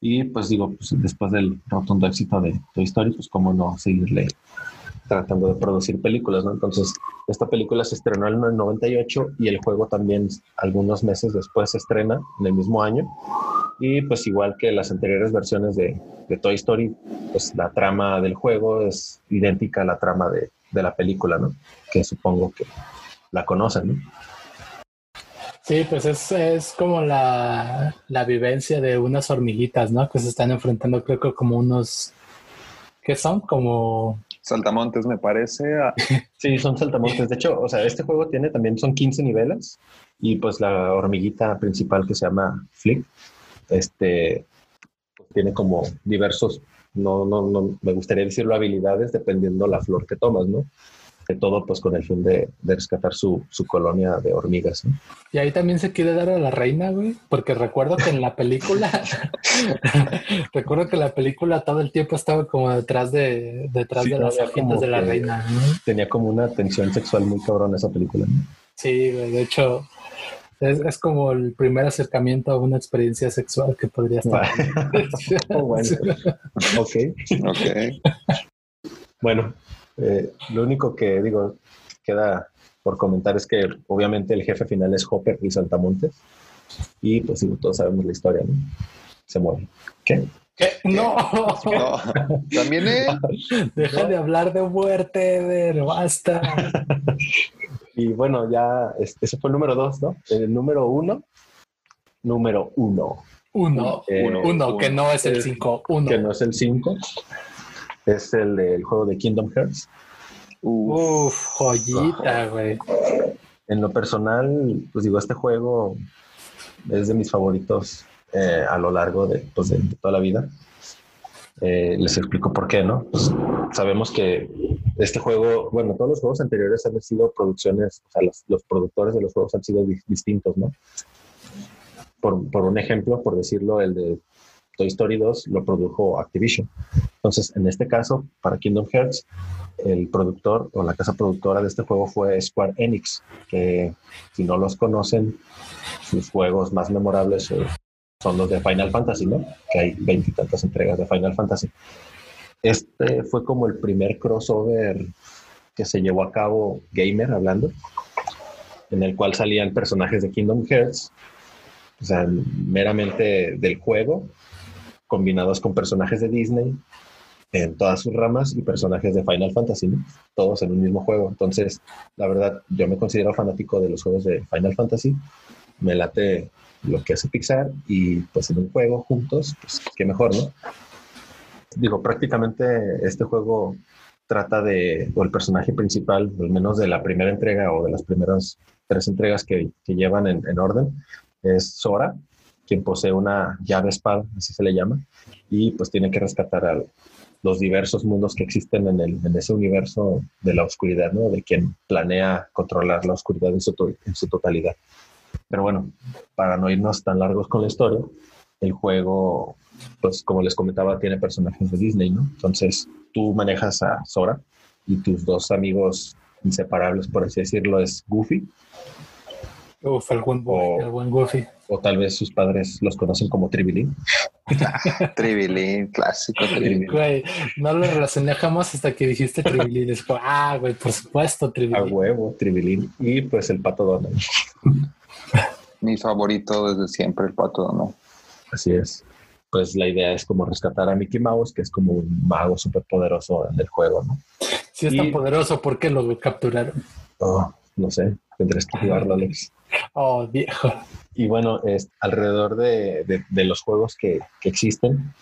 Y pues digo, pues, después del rotundo éxito de Toy Story, pues cómo no seguirle tratando de producir películas, ¿no? Entonces, esta película se estrenó en el 98 y el juego también algunos meses después se estrena en el mismo año. Y pues igual que las anteriores versiones de, Toy Story, pues la trama del juego es idéntica a la trama de, la película, ¿no? Que supongo que la conocen, ¿no?
Sí, pues es, es como la, la, vivencia de unas hormiguitas, ¿no? Que se están enfrentando, creo que como unos, ¿qué son? Como...
Saltamontes, me parece.
sí, son saltamontes. De hecho, o sea, este juego tiene también, son 15 niveles y pues la hormiguita principal que se llama Flick, este, pues, tiene como diversos, no, no, no, me gustaría decirlo habilidades dependiendo la flor que tomas, ¿no? De todo pues con el fin de, rescatar su, su, colonia de hormigas.
Y ahí también se quiere dar a la reina, güey, porque recuerdo que en la película, recuerdo que la película todo el tiempo estaba como detrás de, detrás de las agendas de la reina.
Tenía como una tensión sexual muy cabrón esa película. ¿no?
Sí, güey, de hecho, es, como el primer acercamiento a una experiencia sexual que podría estar.
oh, bueno. ok. Bueno, eh, lo único que digo, queda por comentar es que obviamente el jefe final es Hopper y Saltamontes. Y pues todos sabemos la historia, ¿no? Se muere. ¿Qué?
¿Qué? No.
no. También es.
Deja de hablar de muerte, de basta.
Y bueno, ya ese fue el número dos, ¿no? El número uno, número uno.
Uno, eh, uno, que no es el cinco. Uno.
Que no es el cinco. Es el del juego de Kingdom Hearts.
Uf, joyita, güey.
En lo personal, pues digo, este juego es de mis favoritos eh, a lo largo de, pues, de toda la vida. Eh, les explico por qué, ¿no? Pues, sabemos que este juego, bueno, todos los juegos anteriores han sido producciones, o sea, los, productores de los juegos han sido distintos, ¿no? Por, por, un ejemplo, por decirlo, el de Toy Story 2 lo produjo Activision. Entonces, en este caso, para Kingdom Hearts, el productor o la casa productora de este juego fue Square Enix, que si no los conocen, sus juegos más memorables son los de Final Fantasy, ¿no? Que hay veintitantas entregas de Final Fantasy. Este fue como el primer crossover que se llevó a cabo gamer hablando, en el cual salían personajes de Kingdom Hearts, o sea, meramente del juego, combinados con personajes de Disney en todas sus ramas y personajes de Final Fantasy, todos en un mismo juego. Entonces, la verdad, yo me considero fanático de los juegos de Final Fantasy. Me late lo que hace Pixar y pues en un juego juntos, pues qué mejor, ¿no? Digo, prácticamente este juego trata de, o el personaje principal, al menos de la primera entrega o de las primeras tres entregas que, que llevan en, orden, es Sora, quien posee una llave espada, así se le llama, y pues tiene que rescatar a los diversos mundos que existen en, el, en ese universo de la oscuridad, ¿no? De quien planea controlar la oscuridad en su, en su totalidad. Pero bueno, para no irnos tan largos con la historia, el juego, pues como les comentaba, tiene personajes de Disney, ¿no? Entonces tú manejas a Sora y tus dos amigos inseparables, por así decirlo, es Goofy.
Uf, el buen, Goofy.
O tal vez sus padres los conocen como Tribilín.
Tribilín, clásico Tribilín.
Güey, no lo relacioné jamás hasta que dijiste Tribilín. Es como, ah, güey, por supuesto, Tribilín.
A huevo, Tribilín. Y pues el pato Donald.
Mi favorito desde siempre, el pato ¿no?
Así es. Pues la idea es como rescatar a Mickey Mouse, que es como un mago súper poderoso en el juego, ¿no?
Si es tan poderoso, ¿por qué lo capturaron?
Oh, no sé, tendrás que jugarlo, Alex.
Oh, viejo.
Y bueno, es, alrededor de, los juegos que, que, existen,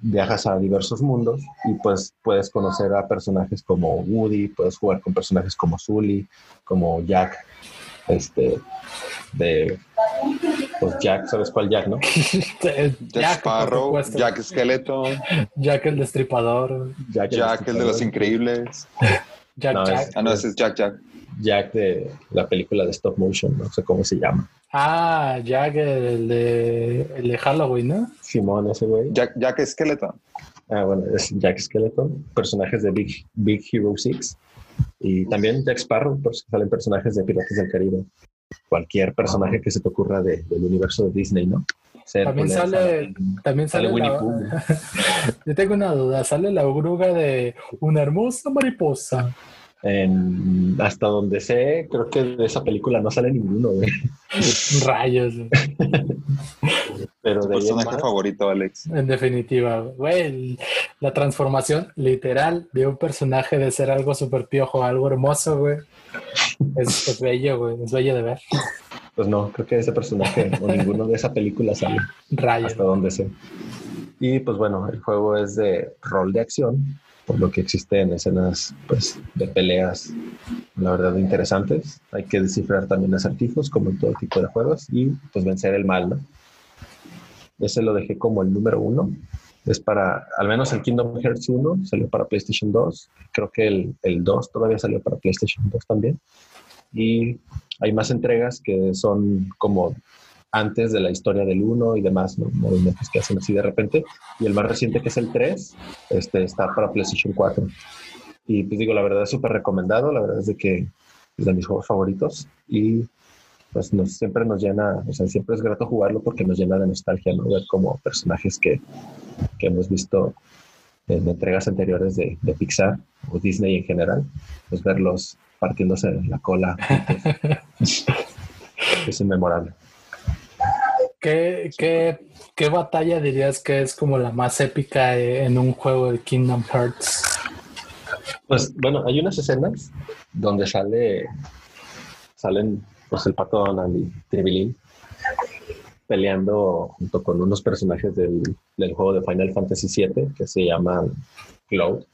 viajas a diversos mundos y pues puedes conocer a personajes como Woody, puedes jugar con personajes como Sully, como Jack, este, de pues Jack, ¿sabes cuál Jack, no?
Jack, Sparrow, Jack Skeleton,
Jack el Destripador,
Jack, el, de los Increíbles.
Jack Jack.
ah, no, ese es Jack Jack.
Jack de la película de stop motion, no sé cómo se llama.
Ah, Jack el de, el de Halloween, ¿no?
Simón, ese güey.
Jack, Jack Skeleton.
Ah, bueno, es Jack Skeleton, personajes de Big, Big Hero 6. Y también Jack Sparrow, porque salen personajes de Piratas del Caribe. Cualquier personaje que se te ocurra de, del universo de Disney, ¿no?
También sale, también sale, Winnie Pooh. Yo tengo una duda, sale la oruga de una hermosa mariposa.
En, hasta donde sé, creo que de esa película no sale ninguno.
Rayos.
Pero de personaje favorito, Alex.
En definitiva, güey, la transformación literal de un personaje de ser algo súper piojo a algo hermoso, güey. Es, bello, güey. Es bello de ver.
Pues no, creo que ese personaje o ninguno de esa película sale.
Rayos.
Hasta donde sé. Y pues bueno, el juego es de rol de acción por lo que existen escenas pues, de peleas, la verdad, interesantes. Hay que descifrar también acertijos, como en todo tipo de juegos, y pues vencer el mal, ¿no? Ese lo dejé como el número uno. Es para, al menos el Kingdom Hearts 1 salió para PlayStation 2. Creo que el, el 2 todavía salió para PlayStation 2 también. Y hay más entregas que son como antes de la historia del 1 y demás, movimientos que hacen así de repente. Y el más reciente, que es el 3, este, está para PlayStation 4. Y pues digo, la verdad es súper recomendado, la verdad es de que es de mis juegos favoritos y pues nos, siempre nos llena, o sea, siempre es grato jugarlo porque nos llena de nostalgia, ¿no? Ver como personajes que, que hemos visto en entregas anteriores de, de, Pixar o Disney en general, pues verlos partiéndose la cola. es inmemorable.
¿Qué, qué, qué batalla dirías que es como la más épica en un juego de Kingdom Hearts?
Pues bueno, hay unas escenas donde sale salen pues el pato Donald y Tribilín peleando junto con unos personajes del, del, juego de Final Fantasy VII que se llaman Cloud.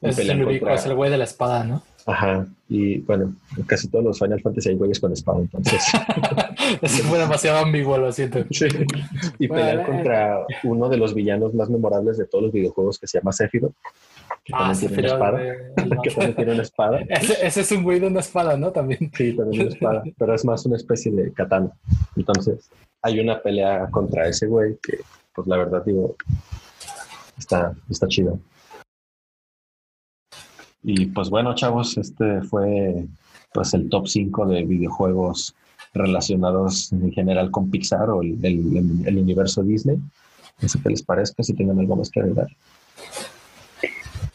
Es el, es el güey de la espada, ¿no?
Ajá, y bueno, casi todos los Final Fantasy hay güeyes con espada, entonces.
Eso fue demasiado ambiguo, lo siento.
Sí. Y pelear contra uno de los villanos más memorables de todos los videojuegos que se llama Sephiroth. Que ah, también tiene una espada. que también tiene una espada.
Ese, ese, es un güey de una espada, ¿no? También.
Sí, también una espada, pero es más una especie de katana. Entonces, hay una pelea contra ese güey que, pues la verdad, digo, está, está chido. Y pues bueno, chavos, este fue pues el top 5 de videojuegos relacionados en general con Pixar o el, el, universo Disney. No sé qué les parezca, si tienen algo más que agregar.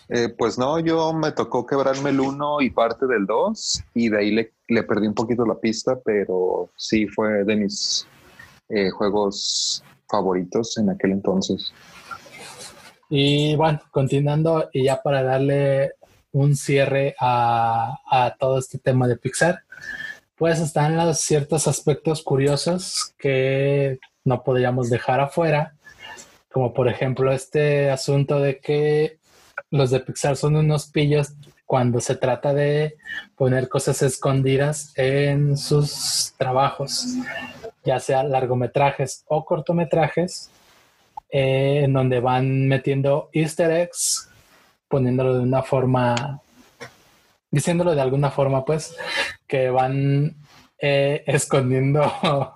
Eh, pues no, yo me tocó quebrarme el 1 y parte del 2 y de ahí le, le, perdí un poquito la pista, pero sí fue de mis eh, juegos favoritos en aquel entonces.
Y bueno, continuando y ya para darle un cierre a, todo este tema de Pixar, pues están los ciertos aspectos curiosos que no podríamos dejar afuera, como por ejemplo este asunto de que los de Pixar son unos pillos cuando se trata de poner cosas escondidas en sus trabajos, ya sea largometrajes o cortometrajes, eh, en donde van metiendo easter eggs poniéndolo de una forma, diciéndolo de alguna forma, pues, que van eh, escondiendo,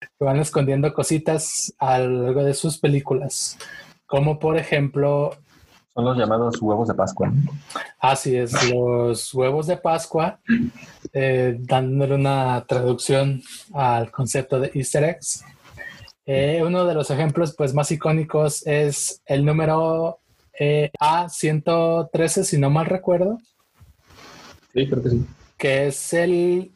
que van escondiendo cositas a lo largo de sus películas, como por ejemplo...
Son los llamados huevos de Pascua.
Así es, los huevos de Pascua, eh, dándole una traducción al concepto de easter eggs. Eh, uno de los ejemplos pues, más icónicos es el número eh, A113, si no mal recuerdo.
Sí, creo que sí.
Que es el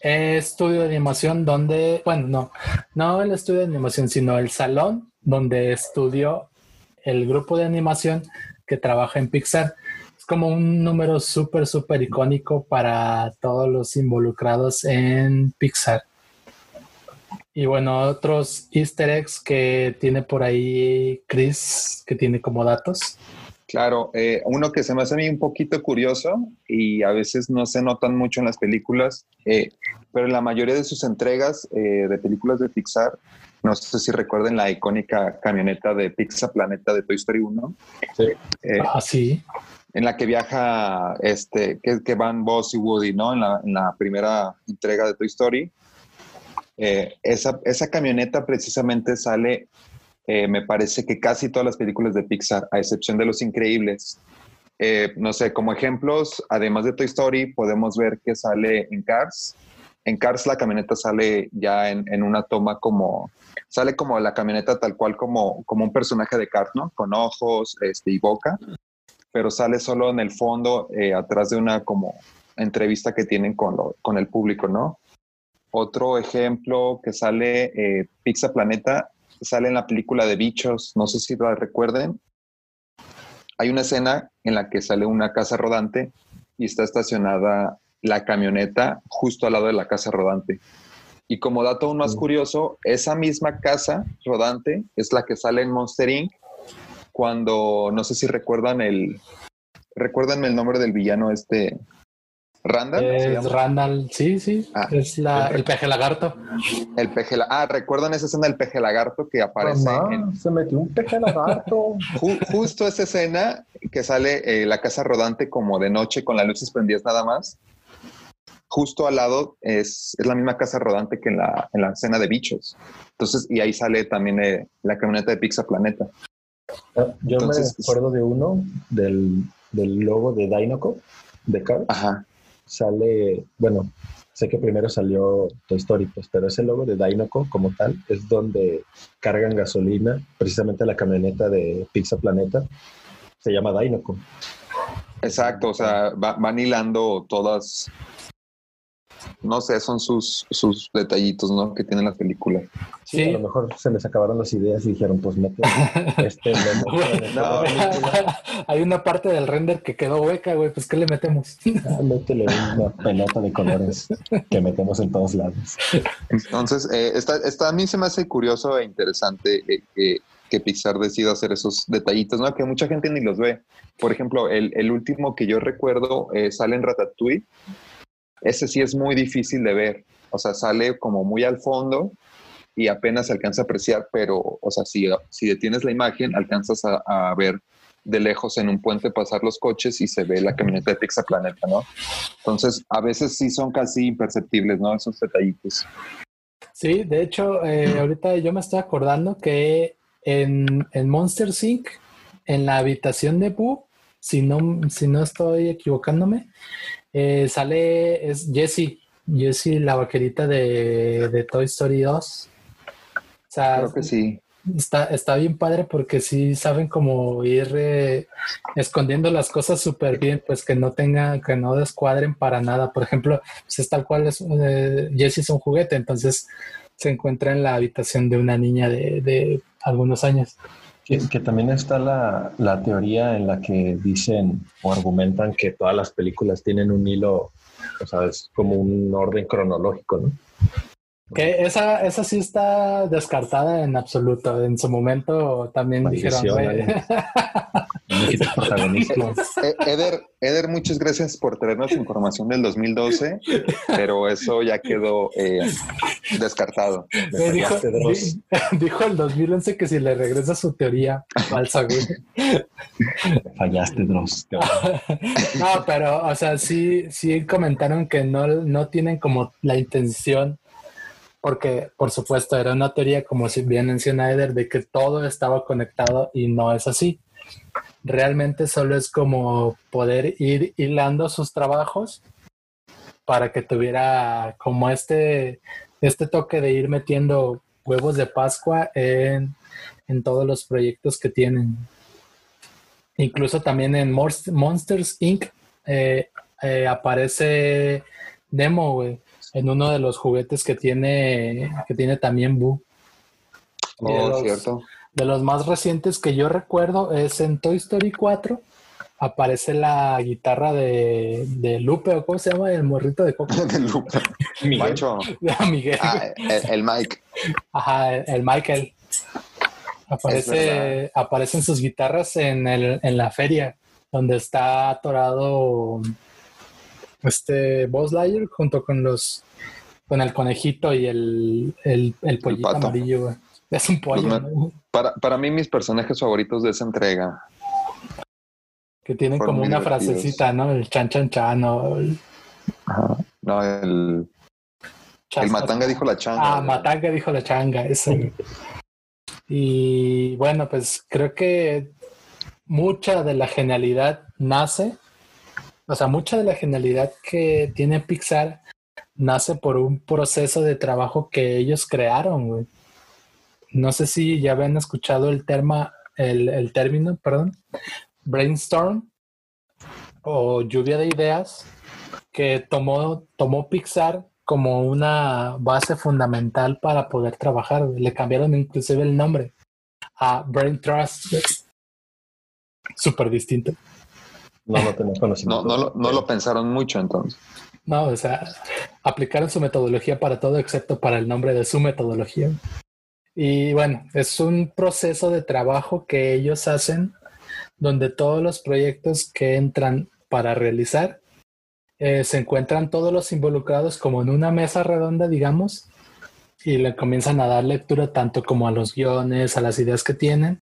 estudio de animación donde, bueno, no, no el estudio de animación, sino el salón donde estudió el grupo de animación que trabaja en Pixar. Es como un número súper, súper icónico para todos los involucrados en Pixar. Y bueno, otros easter eggs que tiene por ahí Chris, que tiene como datos.
Claro, eh, uno que se me hace a mí un poquito curioso y a veces no se notan mucho en las películas, eh, pero en la mayoría de sus entregas eh, de películas de Pixar, no sé si recuerden la icónica camioneta de Pixar Planeta de Toy Story 1.
Sí.
ah, sí.
En la que viaja, este, que, que van Buzz y Woody, ¿no? En la, en la primera entrega de Toy Story. Esa, esa camioneta precisamente sale eh, me parece que casi todas las películas de Pixar, a excepción de Los Increíbles, eh, no sé, como ejemplos, además de Toy Story, podemos ver que sale en Cars. En Cars la camioneta sale ya en, una toma como, sale como la camioneta tal cual como, como un personaje de Cars, ¿no? Con ojos este, y boca, pero sale solo en el fondo, eh, atrás de una como entrevista que tienen con, con el público, ¿no? Otro ejemplo que sale Pixar Planeta sale en la película de bichos, no sé si la recuerden. Hay una escena en la que sale una casa rodante y está estacionada la camioneta justo al lado de la casa rodante. Y como dato aún más curioso, esa misma casa rodante es la que sale en Monster Inc. cuando, no sé si recuerdan el, recuérdenme el nombre del villano este,
Randall. Es Randall, sí, sí. Ah, es la, el, peje lagarto.
El peje Ah, ¿recuerdan esa escena del peje lagarto que aparece?
Se metió un peje lagarto.
justo esa escena que sale eh, la casa rodante como de noche con las luces prendidas nada más. Justo al lado es, es la misma casa rodante que en la, en la escena de bichos. Entonces, y ahí sale también eh, la camioneta de Pizza Planeta.
Ah, yo me acuerdo de uno del, del logo de Dinoco de Cars.
Ajá
sale, bueno, sé que primero salió Toy Story, pues, pero ese logo de Dinoco como tal es donde cargan gasolina, precisamente la camioneta de Pizza Planeta, se llama Dinoco.
Exacto, o sea, van hilando todas no sé, son sus, sus detallitos, ¿no? Que tienen las películas.
Sí, a lo mejor se les acabaron las ideas y dijeron, pues mete este
Hay una parte del render que quedó hueca, güey, pues ¿qué le metemos?
Ah, métele una pelota de colores que metemos en todos lados.
Entonces, eh, esta, a mí se me hace curioso e interesante eh, que, que Pixar decida hacer esos detallitos, ¿no? Que mucha gente ni los ve. Por ejemplo, el, el último que yo recuerdo eh, sale en Ratatouille ese sí es muy difícil de ver. O sea, sale como muy al fondo y apenas se alcanza a apreciar, pero, o sea, si, si detienes la imagen, alcanzas a, ver de lejos en un puente pasar los coches y se ve la camioneta de Pizza Planeta, ¿no? Entonces, a veces sí son casi imperceptibles, ¿no? Esos detallitos.
Sí, de hecho, eh, ahorita yo me estoy acordando que en, en Monster Inc., en la habitación de Boo, si no, si no estoy equivocándome, eh, sale, es Jessie, Jessie, la vaquerita de, Toy Story 2.
Creo que sí.
Está, está bien padre porque sí saben cómo ir eh, escondiendo las cosas súper bien, pues que no tengan, que no descuadren para nada. Por ejemplo, si es tal cual es, eh, Jessie es un juguete, entonces se encuentra en la habitación de una niña de, de algunos años.
Que, también está la, la, teoría en la que dicen o argumentan que todas las películas tienen un hilo, o sea, es como un orden cronológico, ¿no?
Que esa, esa sí está descartada en absoluto. En su momento también dijeron.
Eh, Eder, Eder, muchas gracias por traernos información del 2012, pero eso ya quedó eh, descartado.
dijo, dijo, el 2011 que si le regresa su teoría falsa,
Fallaste, Dross.
no, pero, o sea, sí, sí comentaron que no, no tienen como la intención porque por supuesto era una teoría, como si bien menciona Eder, de que todo estaba conectado y no es así. Realmente solo es como poder ir hilando sus trabajos para que tuviera como este, este toque de ir metiendo huevos de Pascua en, todos los proyectos que tienen. Incluso también en Monsters Inc. Eh, eh, aparece Demo, güey en uno de los juguetes que tiene, que tiene también Boo.
Oh, los, cierto.
De los más recientes que yo recuerdo es en Toy Story 4. Aparece la guitarra de, de Lupe, o cómo se llama, el morrito de coco.
de Lupe. Miguel.
Miguel.
Ah, el, Mike.
Ajá, el, Michael. Aparece, aparecen sus guitarras en, el, en la feria, donde está atorado este Buzz Lightyear junto con los con el conejito y el, el, pollito amarillo. Es un pollo.
Pues para, para mí, mis personajes favoritos de esa entrega.
Que tienen como una frasecita, ¿no? El chan chan chan o el...
No, el... El Matanga dijo la changa.
Ah, Matanga dijo la changa, eso. y bueno, pues creo que mucha de la genialidad nace, o sea, mucha de la genialidad que tiene Pixar nace por un proceso de trabajo que ellos crearon, güey. No sé si ya habían escuchado el, terma, el, el término, perdón, brainstorm o lluvia de ideas que tomó, tomó Pixar como una base fundamental para poder trabajar. Le cambiaron inclusive el nombre a Brain Trust. Súper distinto.
No, no, no, lo, no lo pensaron mucho entonces.
No, o sea, aplicaron su metodología para todo excepto para el nombre de su metodología. Y bueno, es un proceso de trabajo que ellos hacen donde todos los proyectos que entran para realizar eh, se encuentran todos los involucrados como en una mesa redonda, digamos, y le comienzan a dar lectura tanto como a los guiones, a las ideas que tienen.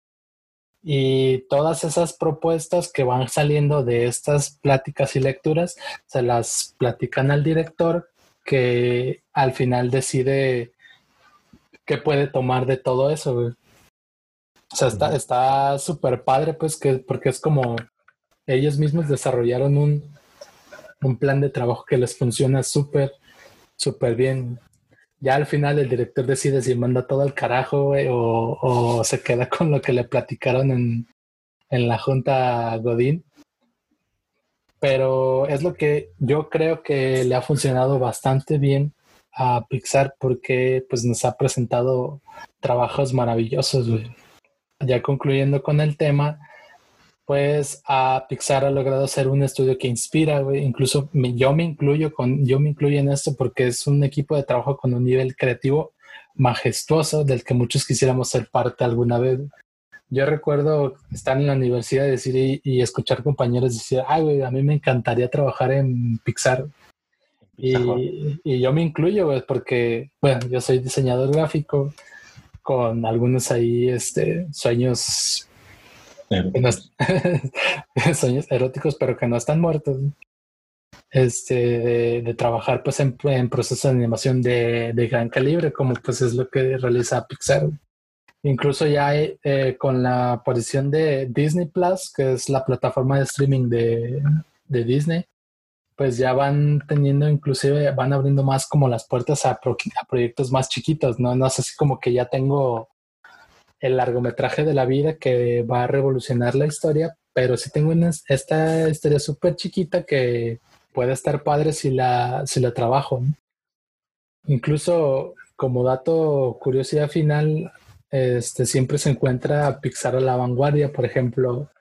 Y todas esas propuestas que van saliendo de estas pláticas y lecturas se las platican al director que al final decide qué puede tomar de todo eso. O sea, está súper padre, pues, que, porque es como ellos mismos desarrollaron un, un plan de trabajo que les funciona súper, súper bien. Ya al final el director decide si manda todo al carajo o, se queda con lo que le platicaron en, en la junta Godín. Pero es lo que yo creo que le ha funcionado bastante bien a Pixar porque pues nos ha presentado trabajos maravillosos. Ya concluyendo con el tema, pues a Pixar ha logrado ser un estudio que inspira, güey. Incluso yo me incluyo con, yo me incluyo en esto porque es un equipo de trabajo con un nivel creativo majestuoso del que muchos quisiéramos ser parte alguna vez. Yo recuerdo estar en la universidad y decir y, escuchar compañeros decir, ay, güey, a mí me encantaría trabajar en Pixar. Y, y, yo me incluyo, güey, porque, bueno, yo soy diseñador gráfico con algunos ahí este, sueños sueños eróticos, pero que no están muertos. Este, de, trabajar pues en, procesos de animación de, gran calibre, como pues es lo que realiza Pixar. Incluso ya eh, con la aparición de Disney Plus, que es la plataforma de streaming de, de Disney, pues ya van teniendo, inclusive van abriendo más como las puertas a, proyectos más chiquitos, ¿no? No es así como que ya tengo el largometraje de la vida que va a revolucionar la historia, pero sí tengo esta historia súper chiquita que puede estar padre si la, si la trabajo. Incluso como dato, curiosidad final, este, siempre se encuentra Pixar a la vanguardia, por ejemplo,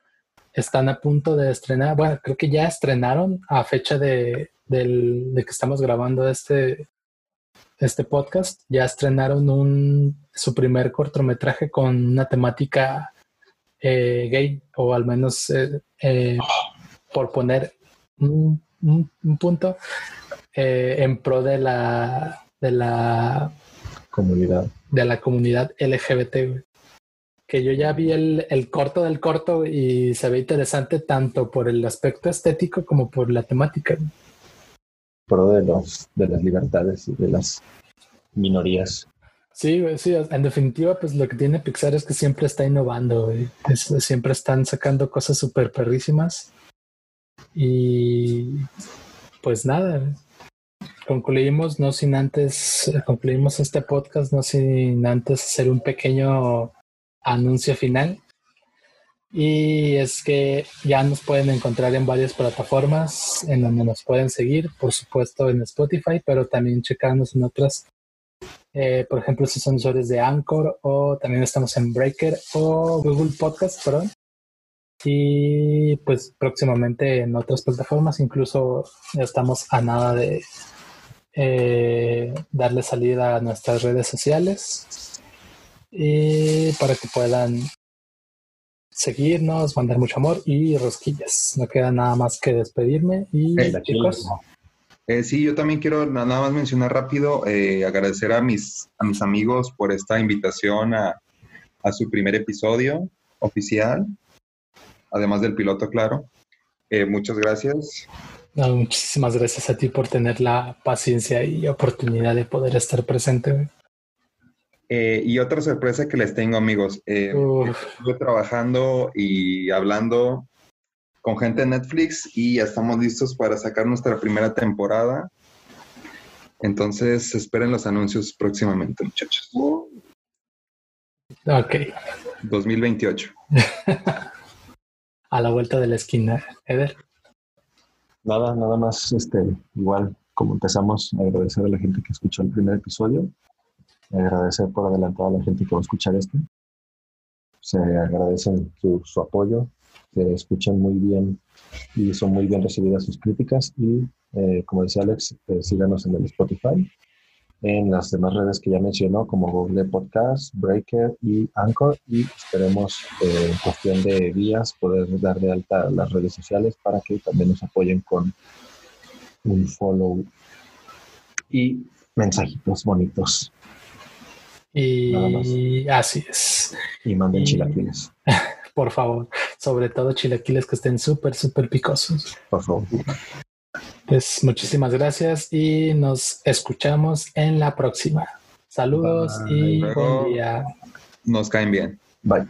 están a punto de estrenar, bueno, creo que ya estrenaron a fecha de, de que estamos grabando este, este podcast, ya estrenaron un, su primer cortometraje con una temática eh, gay, o al menos eh, eh, por poner un, punto en pro de la, de la
comunidad.
De la comunidad LGBT. Que yo ya vi el, el corto del corto y se ve interesante tanto por el aspecto estético como por la temática
pro de, los, de las libertades y de las minorías.
Sí, sí, en definitiva, pues lo que tiene Pixar es que siempre está innovando, siempre están sacando cosas súper perrísimas. Y pues nada, concluimos, no sin antes, concluimos este podcast, no sin antes hacer un pequeño anuncio final. Y es que ya nos pueden encontrar en varias plataformas en donde nos pueden seguir, por supuesto en Spotify, pero también checarnos en otras. Eh, por ejemplo, si son usuarios de Anchor o también estamos en Breaker o Google Podcast, perdón. Y pues próximamente en otras plataformas, incluso estamos a nada de eh, darle salida a nuestras redes sociales. Y para que puedan seguirnos, mandar mucho amor y rosquillas. No queda nada más que despedirme y
Eh,
chicos.
Eh, sí, yo también quiero nada más mencionar rápido, eh, agradecer a mis, a mis amigos por esta invitación a, a su primer episodio oficial, además del piloto, claro. Eh, muchas gracias.
No, muchísimas gracias a ti por tener la paciencia y oportunidad de poder estar presente.
Eh, y otra sorpresa que les tengo, amigos. Eh, estuve trabajando y hablando con gente de Netflix y ya estamos listos para sacar nuestra primera temporada. Entonces, esperen los anuncios próximamente, muchachos.
Ok,
2028.
a la vuelta de la esquina. Eder,
Nada, nada más, este, igual como empezamos, agradecer a la gente que escuchó el primer episodio, agradecer por adelantado a la gente que va a escuchar este. Se agradecen su, su apoyo, que escuchan muy bien y son muy bien recibidas sus críticas y, eh, como decía Alex, eh, síganos en el Spotify, en las demás redes que ya mencionó, como Google Podcast, Breaker y Anchor, y esperemos eh, en cuestión de días poder dar de alta las redes sociales para que también nos apoyen con un follow y mensajitos bonitos.
Y así es.
y manden
Y-
chilaquiles,
Por favor, sobre todo chilaquiles que estén súper, súper picosos.
por favor.
Pues muchísimas gracias y nos escuchamos en la próxima. Saludos
Bye.
y buen día.
Nos caen bien.
Bye.